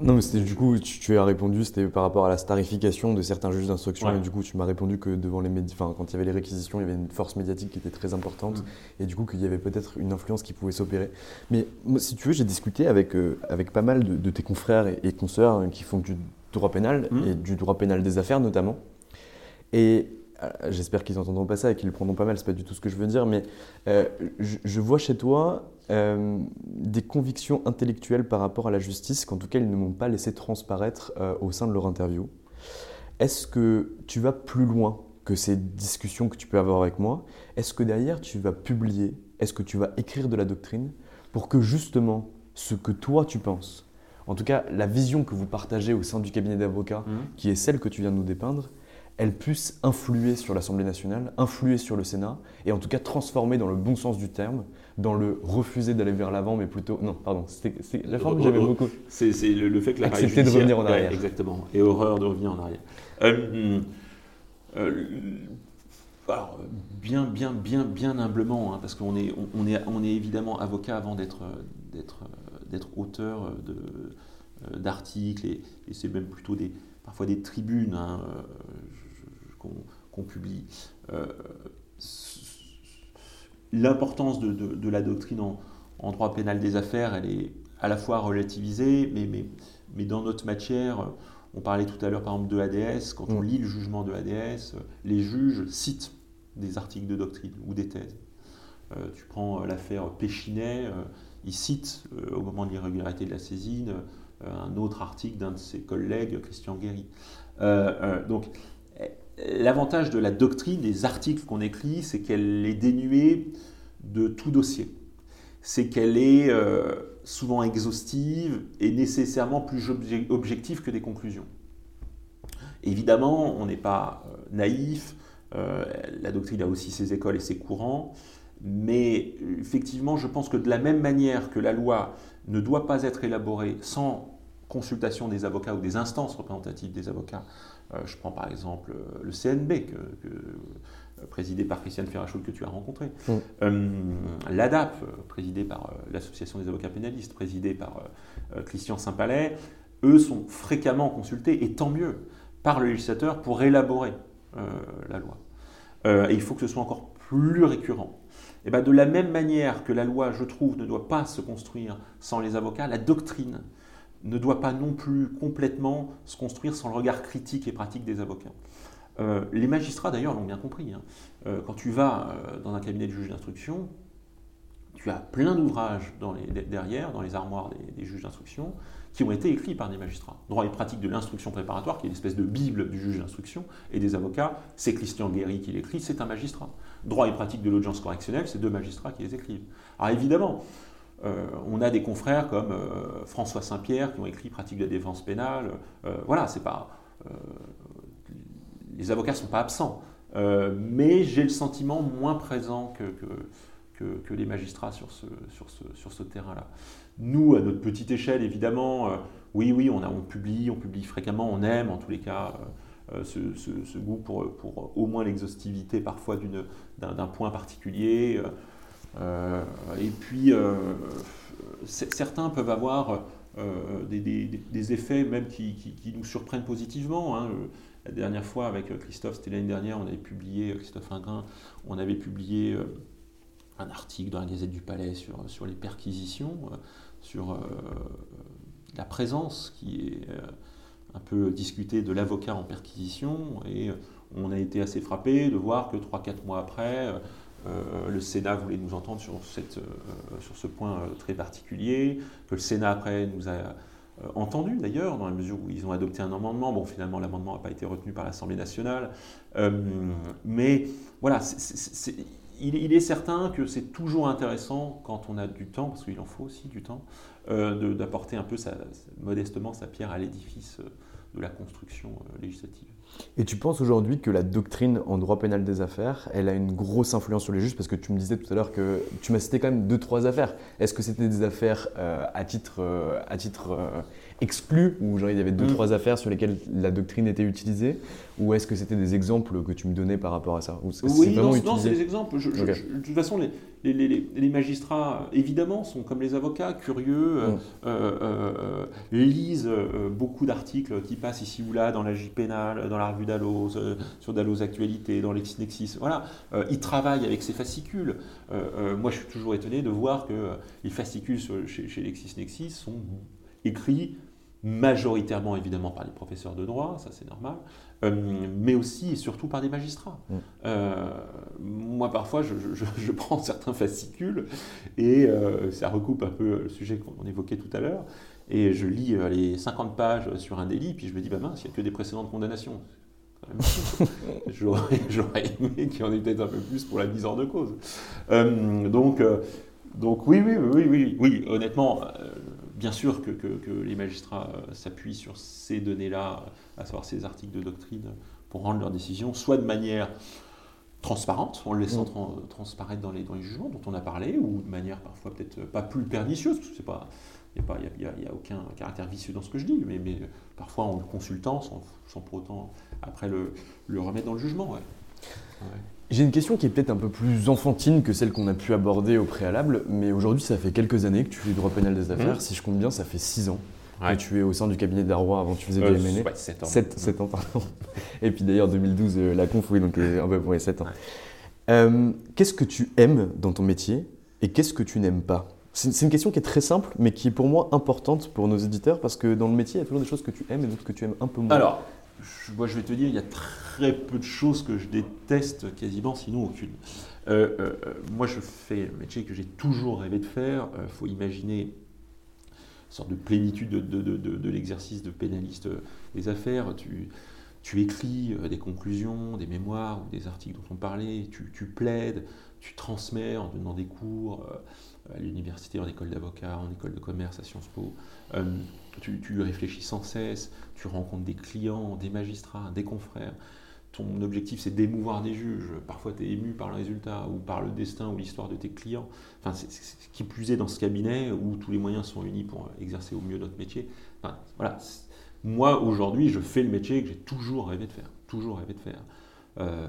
non, mais du coup, tu, as répondu, c'était par rapport à la starification de certains juges d'instruction. Et du coup, tu m'as répondu que devant les médias, enfin, quand il y avait les réquisitions, il y avait une force médiatique qui était très importante. Mm. Et du coup, qu'il y avait peut-être une influence qui pouvait s'opérer. Mais moi, si tu veux, j'ai discuté avec, avec pas mal de, tes confrères et, et consoeurs hein, qui font du droit pénal mmh. et du droit pénal des affaires notamment. Et euh, j'espère qu'ils n'entendront pas ça et qu'ils le prendront pas mal, c'est pas du tout ce que je veux dire, mais euh, je, vois chez toi euh, des convictions intellectuelles par rapport à la justice qu'en tout cas ils ne m'ont pas laissé transparaître au sein de leur interview. Est-ce que tu vas plus loin que ces discussions que tu peux avoir avec moi? Est-ce que derrière tu vas publier? Est-ce que tu vas écrire de la doctrine pour que justement ce que toi tu penses, en tout cas la vision que vous partagez au sein du cabinet d'avocats, Mhm. qui est celle que tu viens de nous dépeindre, elle puisse influer sur l'Assemblée nationale, influer sur le Sénat, et en tout cas transformer dans le bon sens du terme, dans le refuser d'aller vers l'avant, mais plutôt... Non, pardon, c'était la forme que j'avais beaucoup. C'est c'est le, le fait que la Accepter de revenir en arrière. exactement. Et horreur de revenir en arrière. Euh, euh, alors, bien, bien, bien, bien humblement, hein, parce qu'on est, on, on est, on est évidemment avocat avant d'être, auteur euh, d'articles, et, et c'est même plutôt des, parfois des tribunes hein, euh, qu'on, publie. Euh, l'importance de, de- de la doctrine en, en droit pénal des affaires, elle est à la fois relativisée, mais, mais, mais dans notre matière, on parlait tout à l'heure par exemple de ADS, quand on lit le jugement de ADS, les juges citent des articles de doctrine ou des thèses. Euh, tu prends euh, l'affaire Péchinet, euh, il cite euh, au moment de l'irrégularité de la saisine un autre article d'un de ses collègues, Christian Guéry. Donc, l'avantage de la doctrine, des articles qu'on écrit, c'est qu'elle est dénuée de tout dossier. C'est qu'elle est euh, souvent exhaustive et nécessairement plus obje- objective que des conclusions. Évidemment, on n'est pas euh, naïf, euh, la doctrine a aussi ses écoles et ses courants, mais effectivement, je pense que de la même manière que la loi ne doit pas être élaborée sans consultation des avocats ou des instances représentatives des avocats, je prends par exemple euh, le CNB, que, que, euh, présidé par Christiane Ferrachoul que tu as rencontré, Mm. euh, l'ADAP, euh, présidé par euh, l'Association des avocats pénalistes, présidé par euh, euh, Christian Saint-Palais, eux sont fréquemment consultés, et tant mieux, par le législateur pour élaborer euh, la loi. Euh, et il faut que ce soit encore plus récurrent. Et ben, de la même manière que la loi, je trouve, ne doit pas se construire sans les avocats, la doctrine ne doit pas non plus complètement se construire sans le regard critique et pratique des avocats. Euh, les magistrats, d'ailleurs, l'ont bien compris. hein. Euh, quand tu vas euh, dans un cabinet de juge d'instruction, tu as plein d'ouvrages derrière, dans les armoires des, des juges d'instruction, qui ont été écrits par des magistrats. Droit et pratique de l'instruction préparatoire, qui est l'espèce de bible du juge d'instruction et des avocats, c'est Christian Guéry qui l'écrit, c'est un magistrat. Droit et pratique de l'audience correctionnelle, c'est deux magistrats qui les écrivent. Alors évidemment, euh, on a des confrères comme euh, François Saint-Pierre qui ont écrit Pratique de la défense pénale. Euh, voilà, c'est pas. les avocats ne sont pas absents. Mais j'ai le sentiment moins présent que, que, les magistrats sur ce, sur ce, sur ce terrain-là. Nous, à notre petite échelle, évidemment, oui, oui, on, a, publie, on publie fréquemment, on aime en tous les cas ce, goût pour, pour au moins l'exhaustivité parfois d'un point particulier. Euh, et puis, euh, certains peuvent avoir euh, des, effets même qui, nous surprennent positivement. hein. La dernière fois, avec Christophe, c'était l'année dernière, on avait publié, Christophe Ingrin, on avait publié un article dans la Gazette du Palais sur, les perquisitions, sur la présence qui est un peu discutée de l'avocat en perquisition. Et on a été assez frappé de voir que 3-4 mois après, euh, le Sénat voulait nous entendre sur, cette, euh, sur ce point euh, très particulier, que le Sénat après nous a entendu d'ailleurs, dans la mesure où ils ont adopté un amendement. Bon, finalement, l'amendement n'a pas été retenu par l'Assemblée nationale. Mais voilà, il, est- certain que c'est toujours intéressant quand on a du temps, parce qu'il en faut aussi du temps, d'apporter un peu modestement sa pierre à l'édifice de la construction législative. Et tu penses aujourd'hui que la doctrine en droit pénal des affaires, elle a une grosse influence sur les juges? Parce que tu me disais tout à l'heure que tu m'as cité quand même deux, trois affaires. Est-ce que c'était des affaires euh, à titre, euh, à titre euh, exclu, où genre il y avait deux, Mm. trois affaires sur lesquelles la doctrine était utilisée? Ou est-ce que c'était des exemples que tu me donnais par rapport à ça? Ou Oui, non, c'est des exemples. Je- je- Ok. je- de toute façon, les, les- les- les- les magistrats, évidemment, sont comme les avocats, curieux, euh, Mm. euh, euh, lisent euh, beaucoup d'articles qui passent ici ou là dans la J pénale, dans la revue Dalloz, euh, sur Dalloz Actualité, dans LexisNexis. Voilà, Euh, ils travaillent avec ces fascicules. Euh, euh, moi, je suis toujours étonné de voir que euh, les fascicules sur- chez, chez LexisNexis sont écrits majoritairement évidemment par les professeurs de droit, ça c'est normal, euh, mais aussi et surtout par des magistrats. Mm. Euh, moi parfois je, je- je- je prends certains fascicules et euh, ça recoupe un peu le sujet qu'on évoquait tout à l'heure, et je lis les 50 pages sur un délit, puis je me dis, bah mince, il n'y a que des précédentes condamnations. J'aurais aimé qu'il y en ait peut-être un peu plus pour la mise hors de cause. Donc, Donc oui, oui, oui, oui, oui, honnêtement, bien sûr que, les magistrats s'appuient sur ces données-là, à savoir ces articles de doctrine, pour rendre leurs décisions, soit de manière transparente, en le laissant mm. transparaître dans les, dans les jugements dont on a parlé, ou de manière parfois peut-être pas plus pernicieuse, parce que c'est pas il n'y a, a, aucun caractère vicieux dans ce que je dis, mais, mais parfois en le consultant, sans, sans pour autant après le, le, remettre dans le jugement. J'ai une question qui est peut-être un peu plus enfantine que celle qu'on a pu aborder au préalable, mais aujourd'hui, ça fait quelques années que tu fais le droit pénal des affaires. Mmh. Si je compte bien, ça fait 6 ans que tu es au sein du cabinet d'Arroy avant tu faisais euh, du MNE. 7 ans. 7, ans, pardon. Et puis d'ailleurs, 2012, euh, la conf, oui, donc euh, un peu, ouais, 7 ans. Euh, qu'est-ce que tu aimes dans ton métier et qu'est-ce que tu n'aimes pas? C'est une question qui est très simple, mais qui est pour moi importante pour nos éditeurs, parce que dans le métier, il y a toujours des choses que tu aimes et d'autres que tu aimes un peu moins. Alors, moi je vais te dire, il y a très peu de choses que je déteste, quasiment, sinon aucune. Euh, euh, euh, moi je fais un métier que j'ai toujours rêvé de faire. Il faut imaginer une sorte de plénitude de, l'exercice de pénaliste des affaires. Tu, tu écris des conclusions, des mémoires ou des articles dont on parlait, tu, tu plaides, tu transmets en donnant des cours à l'université, en école d'avocat, en école de commerce, à Sciences Po. Tu, réfléchis sans cesse, tu rencontres des clients, des magistrats, des confrères. Ton objectif, c'est d'émouvoir des juges. Parfois, tu es ému par le résultat ou par le destin ou l'histoire de tes clients. Enfin, ce qui plus est dans ce cabinet où tous les moyens sont unis pour exercer au mieux notre métier. voilà. Moi, aujourd'hui, je fais le métier que j'ai toujours rêvé de faire. Toujours rêvé de faire. Euh,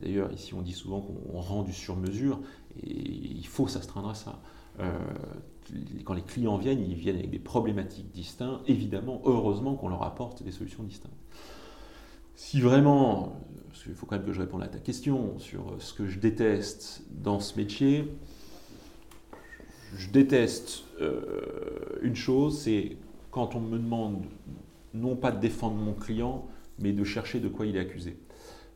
d'ailleurs, ici, on dit souvent qu'on rend du sur-mesure. Et il faut s'astreindre à ça. Euh, quand les clients viennent, ils viennent avec des problématiques distinctes. Évidemment, heureusement qu'on leur apporte des solutions distinctes. Si vraiment, parce qu'il faut quand même que je réponde à ta question sur ce que je déteste dans ce métier, je déteste euh, une chose, c'est quand on me demande non pas de défendre mon client, mais de chercher de quoi il est accusé.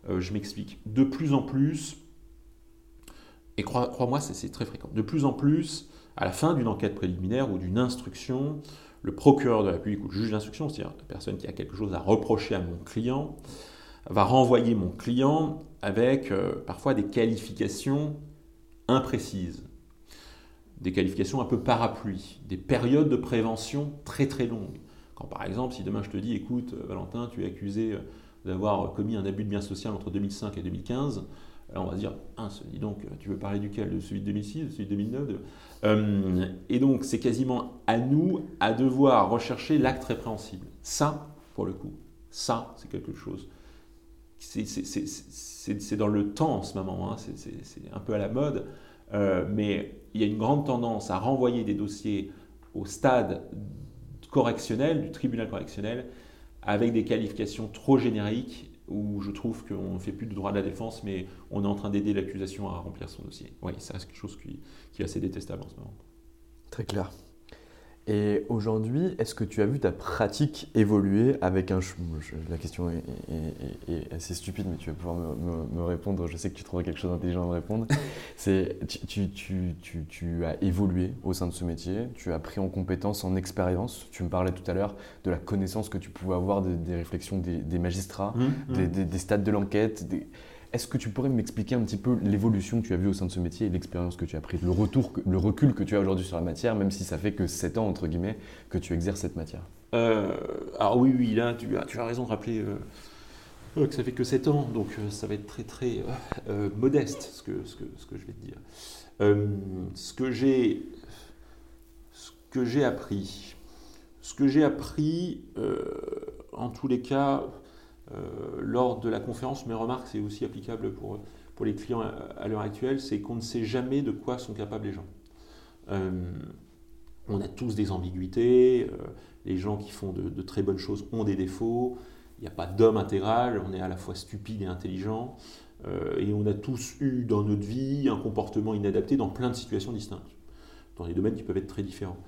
Euh, je m'explique. De plus en plus, et crois-moi, c'est très fréquent. De plus en plus, à la fin d'une enquête préliminaire ou d'une instruction, le procureur de la République ou le juge d'instruction, c'est-à-dire la personne qui a quelque chose à reprocher à mon client, va renvoyer mon client avec euh, parfois des qualifications imprécises, des qualifications un peu parapluies, des périodes de prévention très très longues. Quand par exemple, si demain je te dis, écoute, euh, Valentin, tu es accusé euh, d'avoir commis un abus de bien social entre 2005 et 2015, alors on va se dire, hein, dis donc, tu veux parler duquel? De celui de 2006, de celui de 2009 euh, Et donc c'est quasiment à nous à devoir rechercher l'acte répréhensible. Ça, pour le coup, ça, c'est quelque chose. C'est dans le temps en ce moment, hein, c'est un peu à la mode, euh, mais il y a une grande tendance à renvoyer des dossiers au stade correctionnel, du tribunal correctionnel, avec des qualifications trop génériques où je trouve qu'on ne fait plus de droit de la défense, mais on est en train d'aider l'accusation à remplir son dossier. Oui, ça c'est quelque chose qui, qui est assez détestable en ce moment. Très clair. Et aujourd'hui, est-ce que tu as vu ta pratique évoluer avec un... La question est, assez stupide, mais tu vas pouvoir me, répondre. Je sais que tu trouveras quelque chose d'intelligent à me répondre. C'est tu, tu, tu, tu, as évolué au sein de ce métier, tu as pris en compétence, en expérience. Tu me parlais tout à l'heure de la connaissance que tu pouvais avoir des, réflexions des, magistrats, mmh, mmh. Des, des, stades de l'enquête. Est-ce que tu pourrais m'expliquer un petit peu l'évolution que tu as vue au sein de ce métier et l'expérience que tu as prise, le, retour, le recul que tu as aujourd'hui sur la matière, même si ça fait que 7 ans, entre guillemets, que tu exerces cette matière? Euh, Alors oui, oui, là, tu as, raison de rappeler euh, que ça fait que 7 ans, donc euh, ça va être très, très modeste, ce que, je vais te dire. ce que j'ai appris, ce que j'ai appris, en tous les cas, euh, lors de la conférence, mes remarques, c'est aussi applicable pour, pour les clients à, l'heure actuelle, c'est qu'on ne sait jamais de quoi sont capables les gens. Euh, on a tous des ambiguïtés, euh, les gens qui font de, très bonnes choses ont des défauts, il n'y a pas d'homme intégral, on est à la fois stupide et intelligent, et on a tous eu dans notre vie un comportement inadapté dans plein de situations distinctes, dans des domaines qui peuvent être très différents.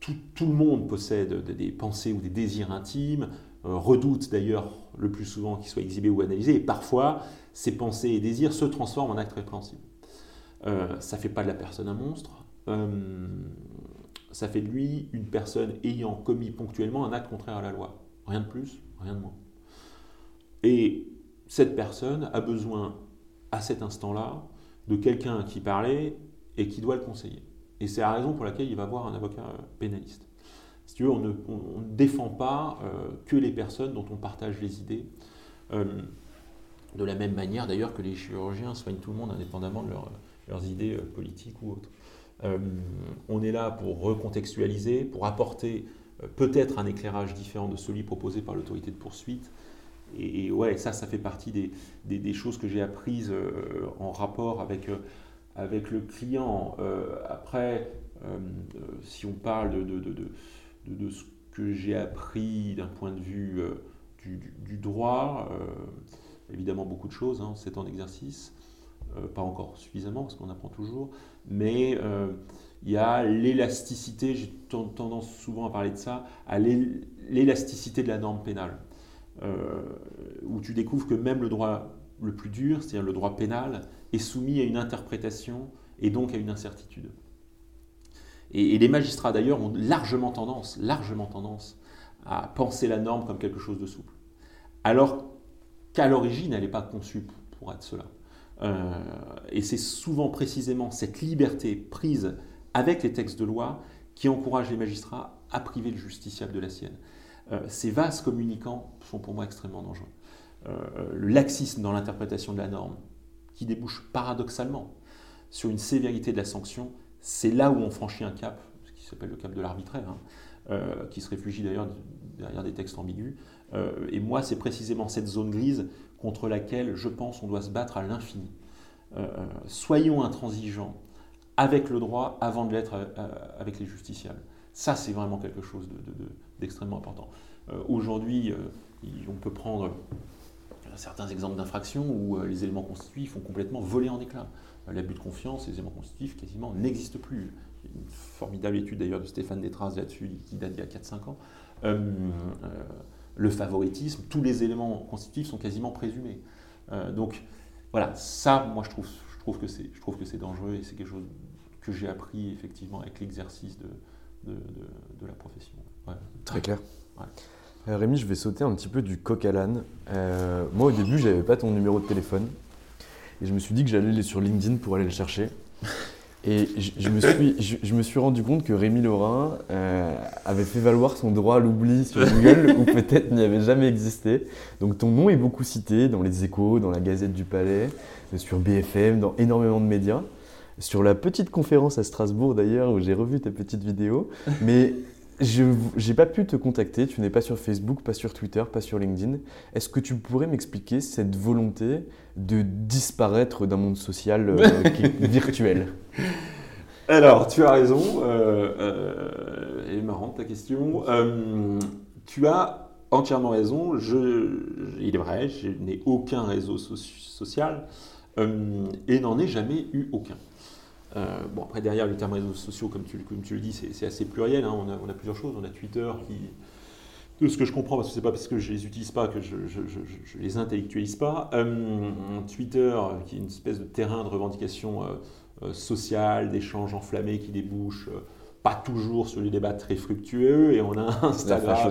Tout le monde possède des pensées ou des désirs intimes, euh, redoute d'ailleurs le plus souvent qu'ils soient exhibés ou analysés, et parfois ces pensées et désirs se transforment en actes répréhensibles. Euh, ça ne fait pas de la personne un monstre, euh, ça fait de lui une personne ayant commis ponctuellement un acte contraire à la loi. Rien de plus, rien de moins. Et cette personne a besoin, à cet instant-là, de quelqu'un qui parlait et qui doit le conseiller. Et c'est la raison pour laquelle il va voir un avocat pénaliste. Si tu veux, on ne, défend pas que les personnes dont on partage les idées. de la même manière d'ailleurs que les chirurgiens soignent tout le monde indépendamment de leurs idées politiques ou autres. Euh, on est là pour recontextualiser, pour apporter euh, peut-être un éclairage différent de celui proposé par l'autorité de poursuite. Et, ouais, ça, ça fait partie des, choses que j'ai apprises euh, en rapport avec, le client. après, si on parle de, ce que j'ai appris d'un point de vue du, droit, évidemment beaucoup de choses, hein, 7 ans d'exercice. Euh, pas encore suffisamment parce qu'on apprend toujours, mais euh, il y a l'élasticité, j'ai tendance souvent à parler de ça, à l'élasticité de la norme pénale, euh, où tu découvres que même le droit le plus dur, c'est-à-dire le droit pénal, est soumis à une interprétation et donc à une incertitude. Et, les magistrats d'ailleurs ont largement tendance, largement tendance à penser la norme comme quelque chose de souple, alors qu'à l'origine, elle n'est pas conçue pour être cela. Euh, et c'est souvent précisément cette liberté prise avec les textes de loi qui encourage les magistrats à priver le justiciable de la sienne. Euh, ces vases communicants sont pour moi extrêmement dangereux. Euh, le laxisme dans l'interprétation de la norme, qui débouche paradoxalement sur une sévérité de la sanction, c'est là où on franchit un cap, ce qui s'appelle le cap de l'arbitraire, hein, qui se réfugie d'ailleurs derrière des textes ambigus. et moi, c'est précisément cette zone grise contre laquelle je pense on doit se battre à l'infini. Euh, euh, soyons intransigeants avec le droit avant de l'être euh, avec les justiciables. Ça, c'est vraiment quelque chose d'extrêmement important. Aujourd'hui, on peut prendre certains exemples d'infractions où les éléments constitutifs ont complètement volé en éclats. L'abus de confiance, les éléments constitutifs quasiment n'existent plus. Il y a une formidable étude d'ailleurs de Stéphane Détras là-dessus qui date d'il y a 4-5 ans le favoritisme, tous les éléments constitutifs sont quasiment présumés. Euh, donc voilà, ça, moi je trouve, je trouve que c'est, je trouve que c'est dangereux et c'est quelque chose que j'ai appris effectivement avec l'exercice de, de, la profession. Très clair. Euh, Rémi, je vais sauter un petit peu du coq à l'âne. Euh, moi au début, j'avais pas ton numéro de téléphone et je me suis dit que j'allais sur LinkedIn pour aller le chercher. Et je, me suis, je, me suis rendu compte que Rémi Laurin euh, avait fait valoir son droit à l'oubli sur Google, ou peut-être n'y avait jamais existé. Donc ton nom est beaucoup cité dans les échos, dans la Gazette du Palais, sur BFM, dans énormément de médias. Sur la petite conférence à Strasbourg d'ailleurs, où j'ai revu ta petite vidéo. Mais je n'ai pas pu te contacter, tu n'es pas sur Facebook, pas sur Twitter, pas sur LinkedIn. Est-ce que tu pourrais m'expliquer cette volonté de disparaître d'un monde social euh, virtuel? Alors, tu as raison, euh, euh, elle est marrante ta question. tu as entièrement raison, je, il est vrai, je n'ai aucun réseau social et n'en ai jamais eu aucun. Euh, bon, après, derrière, les termes réseaux sociaux, comme tu, comme tu le dis, c'est assez pluriel. Hein. On, a, on, a, plusieurs choses. On a Twitter qui, de ce que je comprends, parce que c'est pas parce que je les utilise pas que je, je, les intellectualise pas. Euh, Twitter, qui est une espèce de terrain de revendication euh, sociale, d'échanges enflammés qui débouchent pas toujours sur les débats très fructueux, et on a Instagram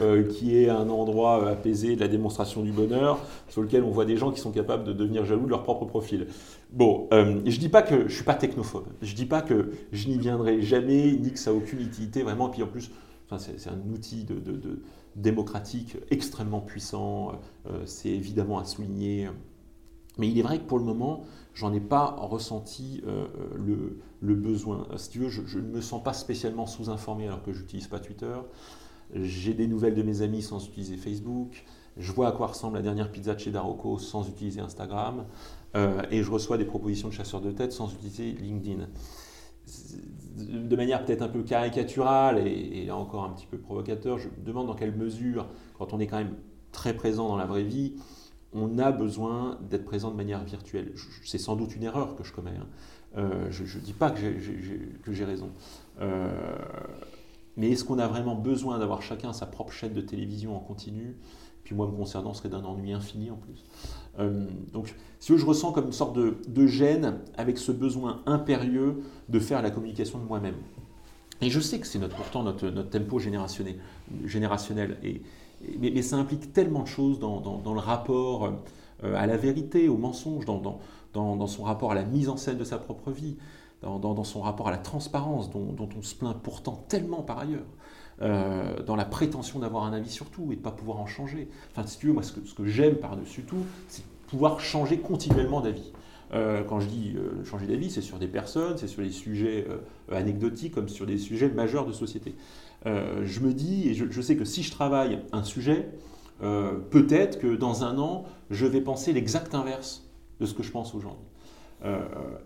euh, qui est un endroit apaisé de la démonstration du bonheur, sur lequel on voit des gens qui sont capables de devenir jaloux de leur propre profil. Bon, euh, je dis pas que je suis pas technophobe, je dis pas que je n'y viendrai jamais, ni que ça n'a aucune utilité, vraiment, et puis en plus, enfin, c'est un outil de, de, démocratique extrêmement puissant, euh, c'est évidemment à souligner. Mais il est vrai que pour le moment, j'en ai pas ressenti euh, le, le, besoin. Si tu veux, je, ne me sens pas spécialement sous-informé alors que je n'utilise pas Twitter. J'ai des nouvelles de mes amis sans utiliser Facebook. Je vois à quoi ressemble la dernière pizza de chez Darocco sans utiliser Instagram. Euh, et je reçois des propositions de chasseurs de tête sans utiliser LinkedIn. De manière peut-être un peu caricaturale et, et encore un petit peu provocateur, je me demande dans quelle mesure, quand on est quand même très présent dans la vraie vie, on a besoin d'être présent de manière virtuelle. C'est sans doute une erreur que je commets. Hein. Euh, je ne dis pas que j'ai raison. Euh, mais est-ce qu'on a vraiment besoin d'avoir chacun sa propre chaîne de télévision en continu? Puis moi, me concernant, ce serait d'un ennui infini en plus. Euh, donc, si je ressens comme une sorte de, gêne avec ce besoin impérieux de faire la communication de moi-même. Et je sais que c'est notre, pourtant notre, tempo générationnel. générationnel et, mais, ça implique tellement de choses dans, le rapport à la vérité, au mensonge, dans, son rapport à la mise en scène de sa propre vie, dans, son rapport à la transparence dont, on se plaint pourtant tellement par ailleurs. dans la prétention d'avoir un avis sur tout et de ne pas pouvoir en changer. Enfin, si tu veux, moi, ce que, j'aime par-dessus tout, c'est pouvoir changer continuellement d'avis. Euh, quand je dis euh, changer d'avis, c'est sur des personnes, c'est sur des sujets euh, anecdotiques comme sur des sujets majeurs de société. Je me dis, et je, sais que si je travaille un sujet, peut-être que dans un an, je vais penser l'exact inverse de ce que je pense aujourd'hui.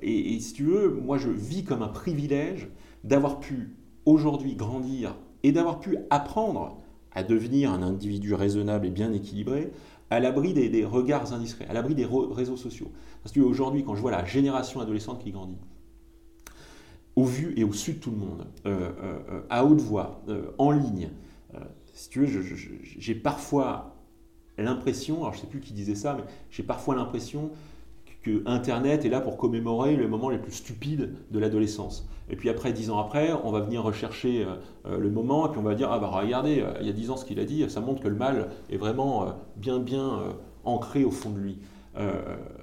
Et, et, si tu veux, moi je vis comme un privilège d'avoir pu aujourd'hui grandir et d'avoir pu apprendre à devenir un individu raisonnable et bien équilibré à l'abri des, regards indiscrets, à l'abri des réseaux sociaux. Parce que aujourd'hui, quand je vois la génération adolescente qui grandit, au vu et au su de tout le monde, euh, euh, à haute voix, euh, en ligne, si tu veux, j'ai parfois l'impression, alors je ne sais plus qui disait ça, mais j'ai parfois l'impression que Internet est là pour commémorer le moment les plus stupides de l'adolescence. Et puis après, dix ans après, on va venir rechercher euh, euh, le moment, et puis on va dire, ah bah regardez, euh, il y a dix ans ce qu'il a dit, ça montre que le mal est vraiment bien bien ancré au fond de lui.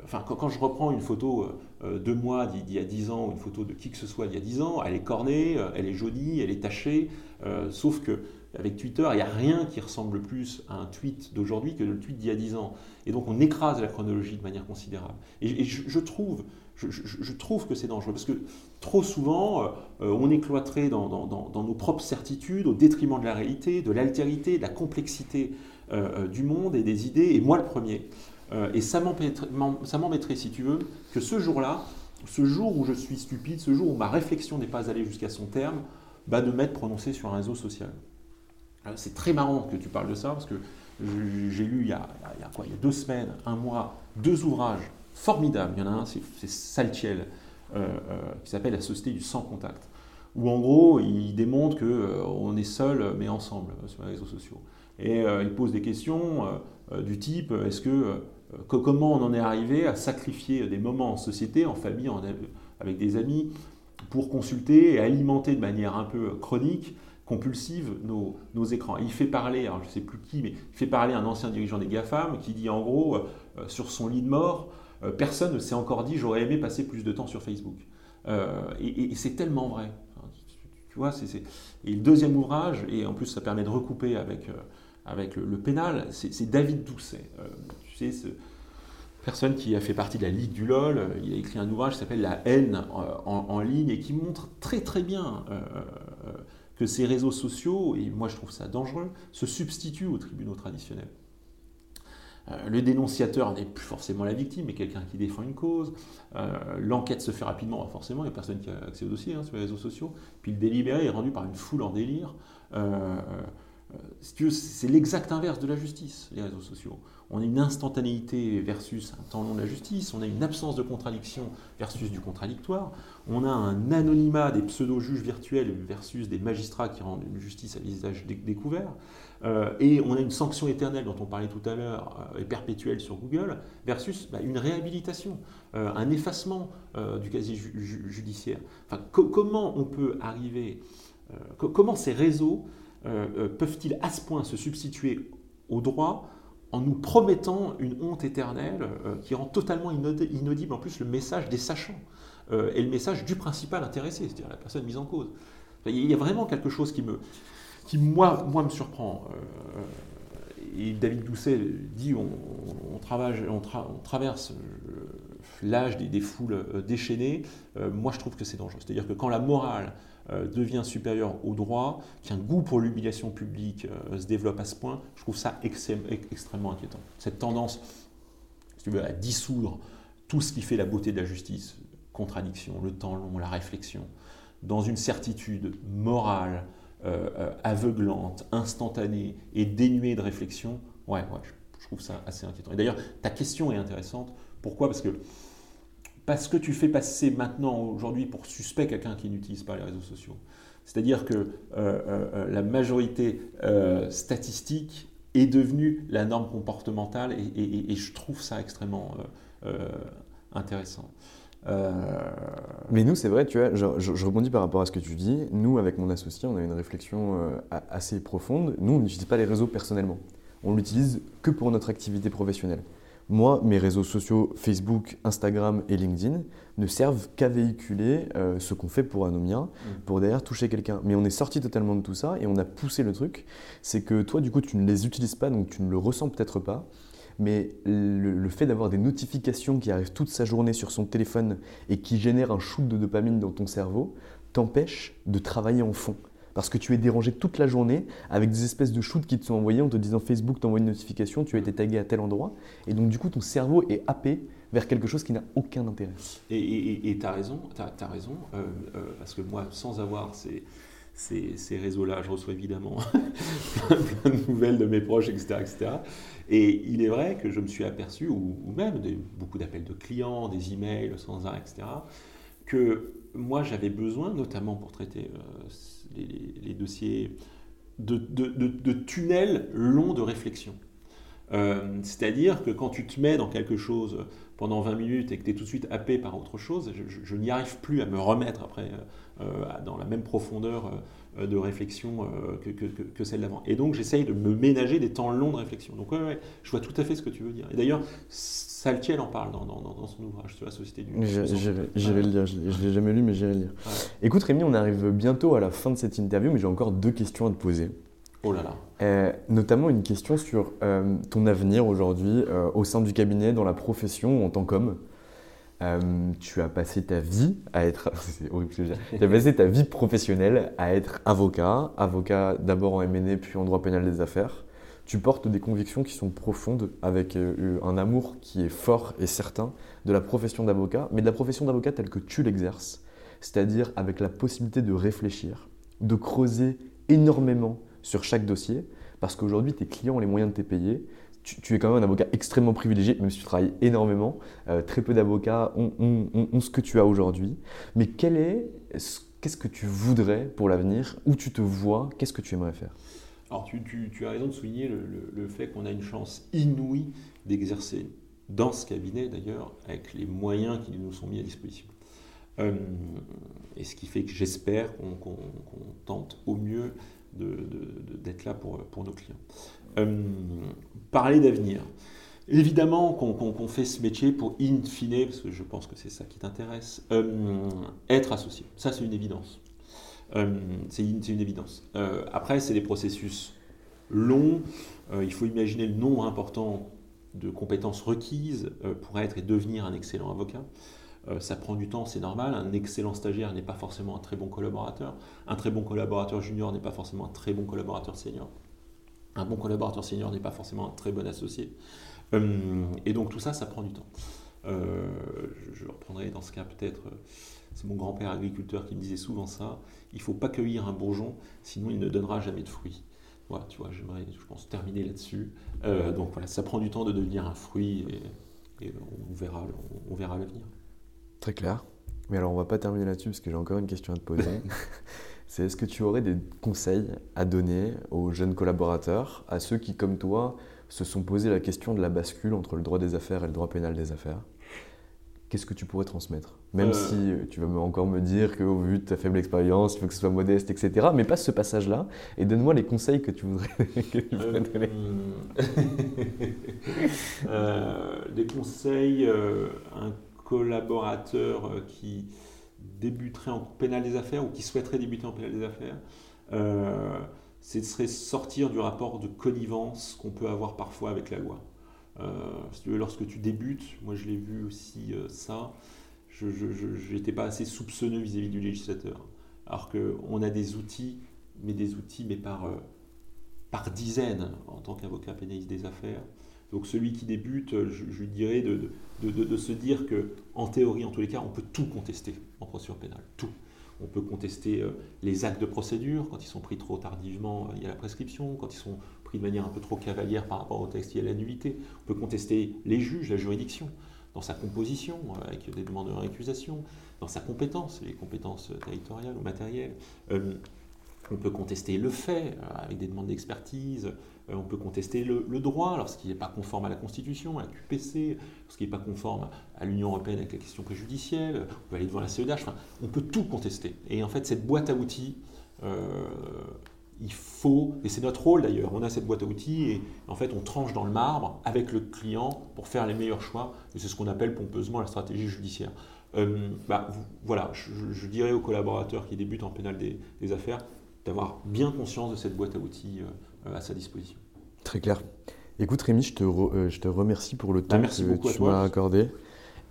enfin, quand, je reprends une photo de moi d'il y a dix ans, ou une photo de qui que ce soit d'il y a dix ans, elle est cornée, elle est jaunie, elle est tachée, sauf que avec Twitter, il n'y a rien qui ressemble plus à un tweet d'aujourd'hui que le tweet d'il y a dix ans. Et donc on écrase la chronologie de manière considérable. Et, je, trouve, je, trouve que c'est dangereux, parce que trop souvent, euh, on est cloîtré dans, nos propres certitudes au détriment de la réalité, de l'altérité, de la complexité euh, euh, du monde et des idées, et moi le premier. Et ça m'embêterait, si tu veux, que ce jour-là, ce jour où je suis stupide, ce jour où ma réflexion n'est pas allée jusqu'à son terme, bah, de m'être prononcé sur un réseau social. C'est très marrant que tu parles de ça, parce que j'ai lu il y, a, quoi, il y a deux semaines, un mois, deux ouvrages formidables. Il y en a un, c'est Saltiel, euh, euh, qui s'appelle La société du sans contact, où en gros, il démontre qu'on euh, est seul mais ensemble sur les réseaux sociaux. Et il pose des questions du type est-ce que, comment on en est arrivé à sacrifier des moments en société, en famille, avec des amis, pour consulter et alimenter de manière un peu chronique compulsive nos, écrans. il fait parler, alors je ne sais plus qui, mais il fait parler un ancien dirigeant des GAFAM qui dit en gros, euh, sur son lit de mort, euh, personne ne s'est encore dit j'aurais aimé passer plus de temps sur Facebook. Euh, et, c'est tellement vrai. tu, vois, Et le deuxième ouvrage, et en plus ça permet de recouper avec, avec le, pénal, c'est, David Doucet. Tu sais, personne qui a fait partie de la Ligue du LOL, il a écrit un ouvrage qui s'appelle La haine en, en, ligne et qui montre très très bien que ces réseaux sociaux, et moi je trouve ça dangereux, se substituent aux tribunaux traditionnels. Euh, le dénonciateur n'est plus forcément la victime, mais quelqu'un qui défend une cause. Euh, l'enquête se fait rapidement, forcément, il n'y a personne qui a accès au dossier hein, sur les réseaux sociaux. Puis le délibéré est rendu par une foule en délire. Euh, c'est l'exact inverse de la justice, les réseaux sociaux. On a une instantanéité versus un temps long de la justice, on a une absence de contradiction versus du contradictoire, on a un anonymat des pseudo-juges virtuels versus des magistrats qui rendent une justice à visage découvert, euh, et on a une sanction éternelle dont on parlait tout à l'heure euh, et perpétuelle sur Google versus bah, une réhabilitation, euh, un effacement du casier judiciaire. comment on peut arriver, comment ces réseaux peuvent-ils à ce point se substituer au droit en nous promettant une honte éternelle euh, qui rend totalement inaudible en plus le message des sachants euh, et le message du principal intéressé, c'est-à-dire la personne mise en cause. Il y a vraiment quelque chose qui, me, qui moi, moi me surprend. Euh, et David Doucet dit on, on, on, traverse l'âge des, foules déchaînées. moi, je trouve que c'est dangereux. C'est-à-dire que quand la morale devient supérieur au droit, qu'un goût pour l'humiliation publique euh, se développe à ce point, je trouve ça extrêmement inquiétant. Cette tendance, si tu veux, à dissoudre tout ce qui fait la beauté de la justice, contradiction, le temps long, la réflexion, dans une certitude morale, euh, aveuglante, instantanée et dénuée de réflexion, ouais, ouais, je trouve ça assez inquiétant. Et d'ailleurs, ta question est intéressante. Pourquoi? Parce que parce que tu fais passer maintenant, aujourd'hui, pour suspect quelqu'un qui n'utilise pas les réseaux sociaux. C'est-à-dire que euh, euh, euh, la majorité statistique est devenue la norme comportementale et, je trouve ça extrêmement intéressant. Mais nous, c'est vrai, tu vois, je, rebondis par rapport à ce que tu dis. Nous, avec mon associé, on a une réflexion assez profonde. Nous, on n'utilise pas les réseaux personnellement. On l'utilise que pour notre activité professionnelle Moi, mes réseaux sociaux Facebook, Instagram et LinkedIn ne servent qu'à véhiculer euh, ce qu'on fait pour Anomia, mm. pour derrière toucher quelqu'un. Mais on est sorti totalement de tout ça et on a poussé le truc. C'est que toi, du coup, tu ne les utilises pas, donc tu ne le ressens peut-être pas. Mais le, fait d'avoir des notifications qui arrivent toute sa journée sur son téléphone et qui génèrent un shoot de dopamine dans ton cerveau t'empêche de travailler en fond parce que tu es dérangé toute la journée avec des espèces de shoots qui te sont envoyés en te disant Facebook t'envoie une notification, tu as été tagué à tel endroit, et donc du coup ton cerveau est happé vers quelque chose qui n'a aucun intérêt. Et tu as raison, raison euh, euh, parce que moi, sans avoir ces, ces, réseaux-là, je reçois évidemment plein de nouvelles de mes proches, etc., etc. Et il est vrai que je me suis aperçu, ou, même beaucoup d'appels de clients, des emails sans arrêt, etc., que moi j'avais besoin, notamment pour traiter euh, les, dossiers de, tunnels longs de réflexion. Euh, c'est-à-dire que quand tu te mets dans quelque chose pendant 20 minutes et que tu es tout de suite happé par autre chose, je, n'y arrive plus à me remettre après euh, dans la même profondeur euh, de réflexion euh, que, que, que, celle d'avant. Et donc j'essaye de me ménager des temps longs de réflexion. Donc ouais, je vois tout à fait ce que tu veux dire. Et d'ailleurs, Saltiel en parle dans, dans, dans, son ouvrage sur la société du... J'irai le lire, je ne l'ai jamais lu, mais j'irai le lire. Écoute Rémi, on arrive bientôt à la fin de cette interview, mais j'ai encore deux questions à te poser. Oh là là. Euh, notamment une question sur ton avenir aujourd'hui au sein du cabinet, dans la profession, en tant qu'homme. Euh, tu as passé ta vie à être, c'est horrible tu as passé ta vie professionnelle à être avocat, avocat d'abord en MNE puis en droit pénal des affaires. Tu portes des convictions qui sont profondes avec euh, un amour qui est fort et certain de la profession d'avocat, mais de la profession d'avocat telle que tu l'exerces, c'est-à-dire avec la possibilité de réfléchir, de creuser énormément sur chaque dossier, parce qu'aujourd'hui tes clients ont les moyens de te payer, tu, es quand même un avocat extrêmement privilégié, même si tu travailles énormément. Euh, très peu d'avocats ont, ce que tu as aujourd'hui. Mais quel est, qu'est-ce que tu voudrais pour l'avenir? Où tu te vois? Qu'est-ce que tu aimerais faire? Alors, tu, as raison de souligner le, fait qu'on a une chance inouïe d'exercer dans ce cabinet, d'ailleurs, avec les moyens qui nous sont mis à disposition. Euh, et ce qui fait que j'espère qu'on tente au mieux d'être là pour, pour nos clients. Euh, parler d'avenir. Évidemment qu'on fait ce métier pour, in fine, parce que je pense que c'est ça qui t'intéresse, euh, être associé. Ça, c'est une évidence. Euh, c'est une, une, évidence. après, c'est des processus longs. il faut imaginer le nombre important de compétences requises pour être et devenir un excellent avocat. ça prend du temps, c'est normal. Un excellent stagiaire n'est pas forcément un très bon collaborateur. Un très bon collaborateur junior n'est pas forcément un très bon collaborateur senior. Un bon collaborateur senior n'est pas forcément un très bon associé. Euh, et donc tout ça, ça prend du temps. Euh, je, reprendrai dans ce cas peut-être, euh, c'est mon grand-père agriculteur qui me disait souvent ça, il ne faut pas cueillir un bourgeon, sinon il ne donnera jamais de fruits. Voilà, tu vois, j'aimerais, je pense, terminer là-dessus. donc voilà, ça prend du temps de devenir un fruit et, on verra, on, verra l'avenir. Très clair. Mais alors on va pas terminer là-dessus parce que j'ai encore une question à te poser. c'est est-ce que tu aurais des conseils à donner aux jeunes collaborateurs, à ceux qui, comme toi, se sont posé la question de la bascule entre le droit des affaires et le droit pénal des affaires? Qu'est-ce que tu pourrais transmettre? Même euh. si euh, tu vas encore me dire qu'au vu de ta faible expérience, il faut que ce soit modeste, etc. Mais passe ce passage-là et donne-moi les conseils que tu voudrais, euh, donner. des conseils, un collaborateur qui débuterait en pénal des affaires ou qui souhaiterait débuter en pénal des affaires, euh, ce serait sortir du rapport de connivence qu'on peut avoir parfois avec la loi. Euh, lorsque tu débutes, moi je l'ai vu aussi euh, ça, je n'étais pas assez soupçonneux vis-à-vis du législateur. Alors qu'on a des outils, mais des outils mais par, par dizaines en tant qu'avocat pénaliste des affaires. Donc celui qui débute, je, lui dirais de, se dire que, en théorie, en tous les cas, on peut tout contester en procédure pénale, tout. On peut contester euh, les actes de procédure, quand ils sont pris trop tardivement, il y a la prescription, quand ils sont pris de manière un peu trop cavalière par rapport au texte, il y a la nullité. On peut contester les juges, la juridiction, dans sa composition, avec des demandes de récusation, dans sa compétence, les compétences territoriales ou matérielles. Euh, on peut contester le fait, euh, avec des demandes d'expertise, euh, on peut contester le, droit lorsqu'il n'est pas conforme à la Constitution, à la QPC, lorsqu'il n'est pas conforme à l'Union européenne avec la question préjudicielle, on peut aller devant la CEDH, enfin, on peut tout contester. Et en fait, cette boîte à outils, euh, il faut, et c'est notre rôle d'ailleurs, on a cette boîte à outils et en fait on tranche dans le marbre avec le client pour faire les meilleurs choix. Et c'est ce qu'on appelle pompeusement la stratégie judiciaire. Euh, bah, voilà, je, dirais aux collaborateurs qui débutent en pénal des, affaires d'avoir bien conscience de cette boîte à outils euh, à sa disposition. Très clair. Écoute Rémi, je te, euh, je te remercie pour le bah, temps que tu m'as accordé.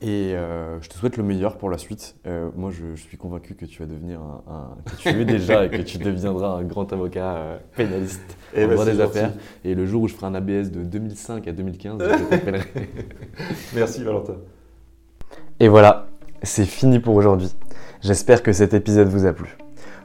Et euh, je te souhaite le meilleur pour la suite. Euh, moi, je, suis convaincu que tu vas devenir un, que tu es déjà et que tu deviendras un grand avocat euh, pénaliste et en bah, droit des affaires. Et le jour où je ferai un ABS de 2005 à 2015, je t'appellerai. Merci Valentin. Et voilà, c'est fini pour aujourd'hui. J'espère que cet épisode vous a plu.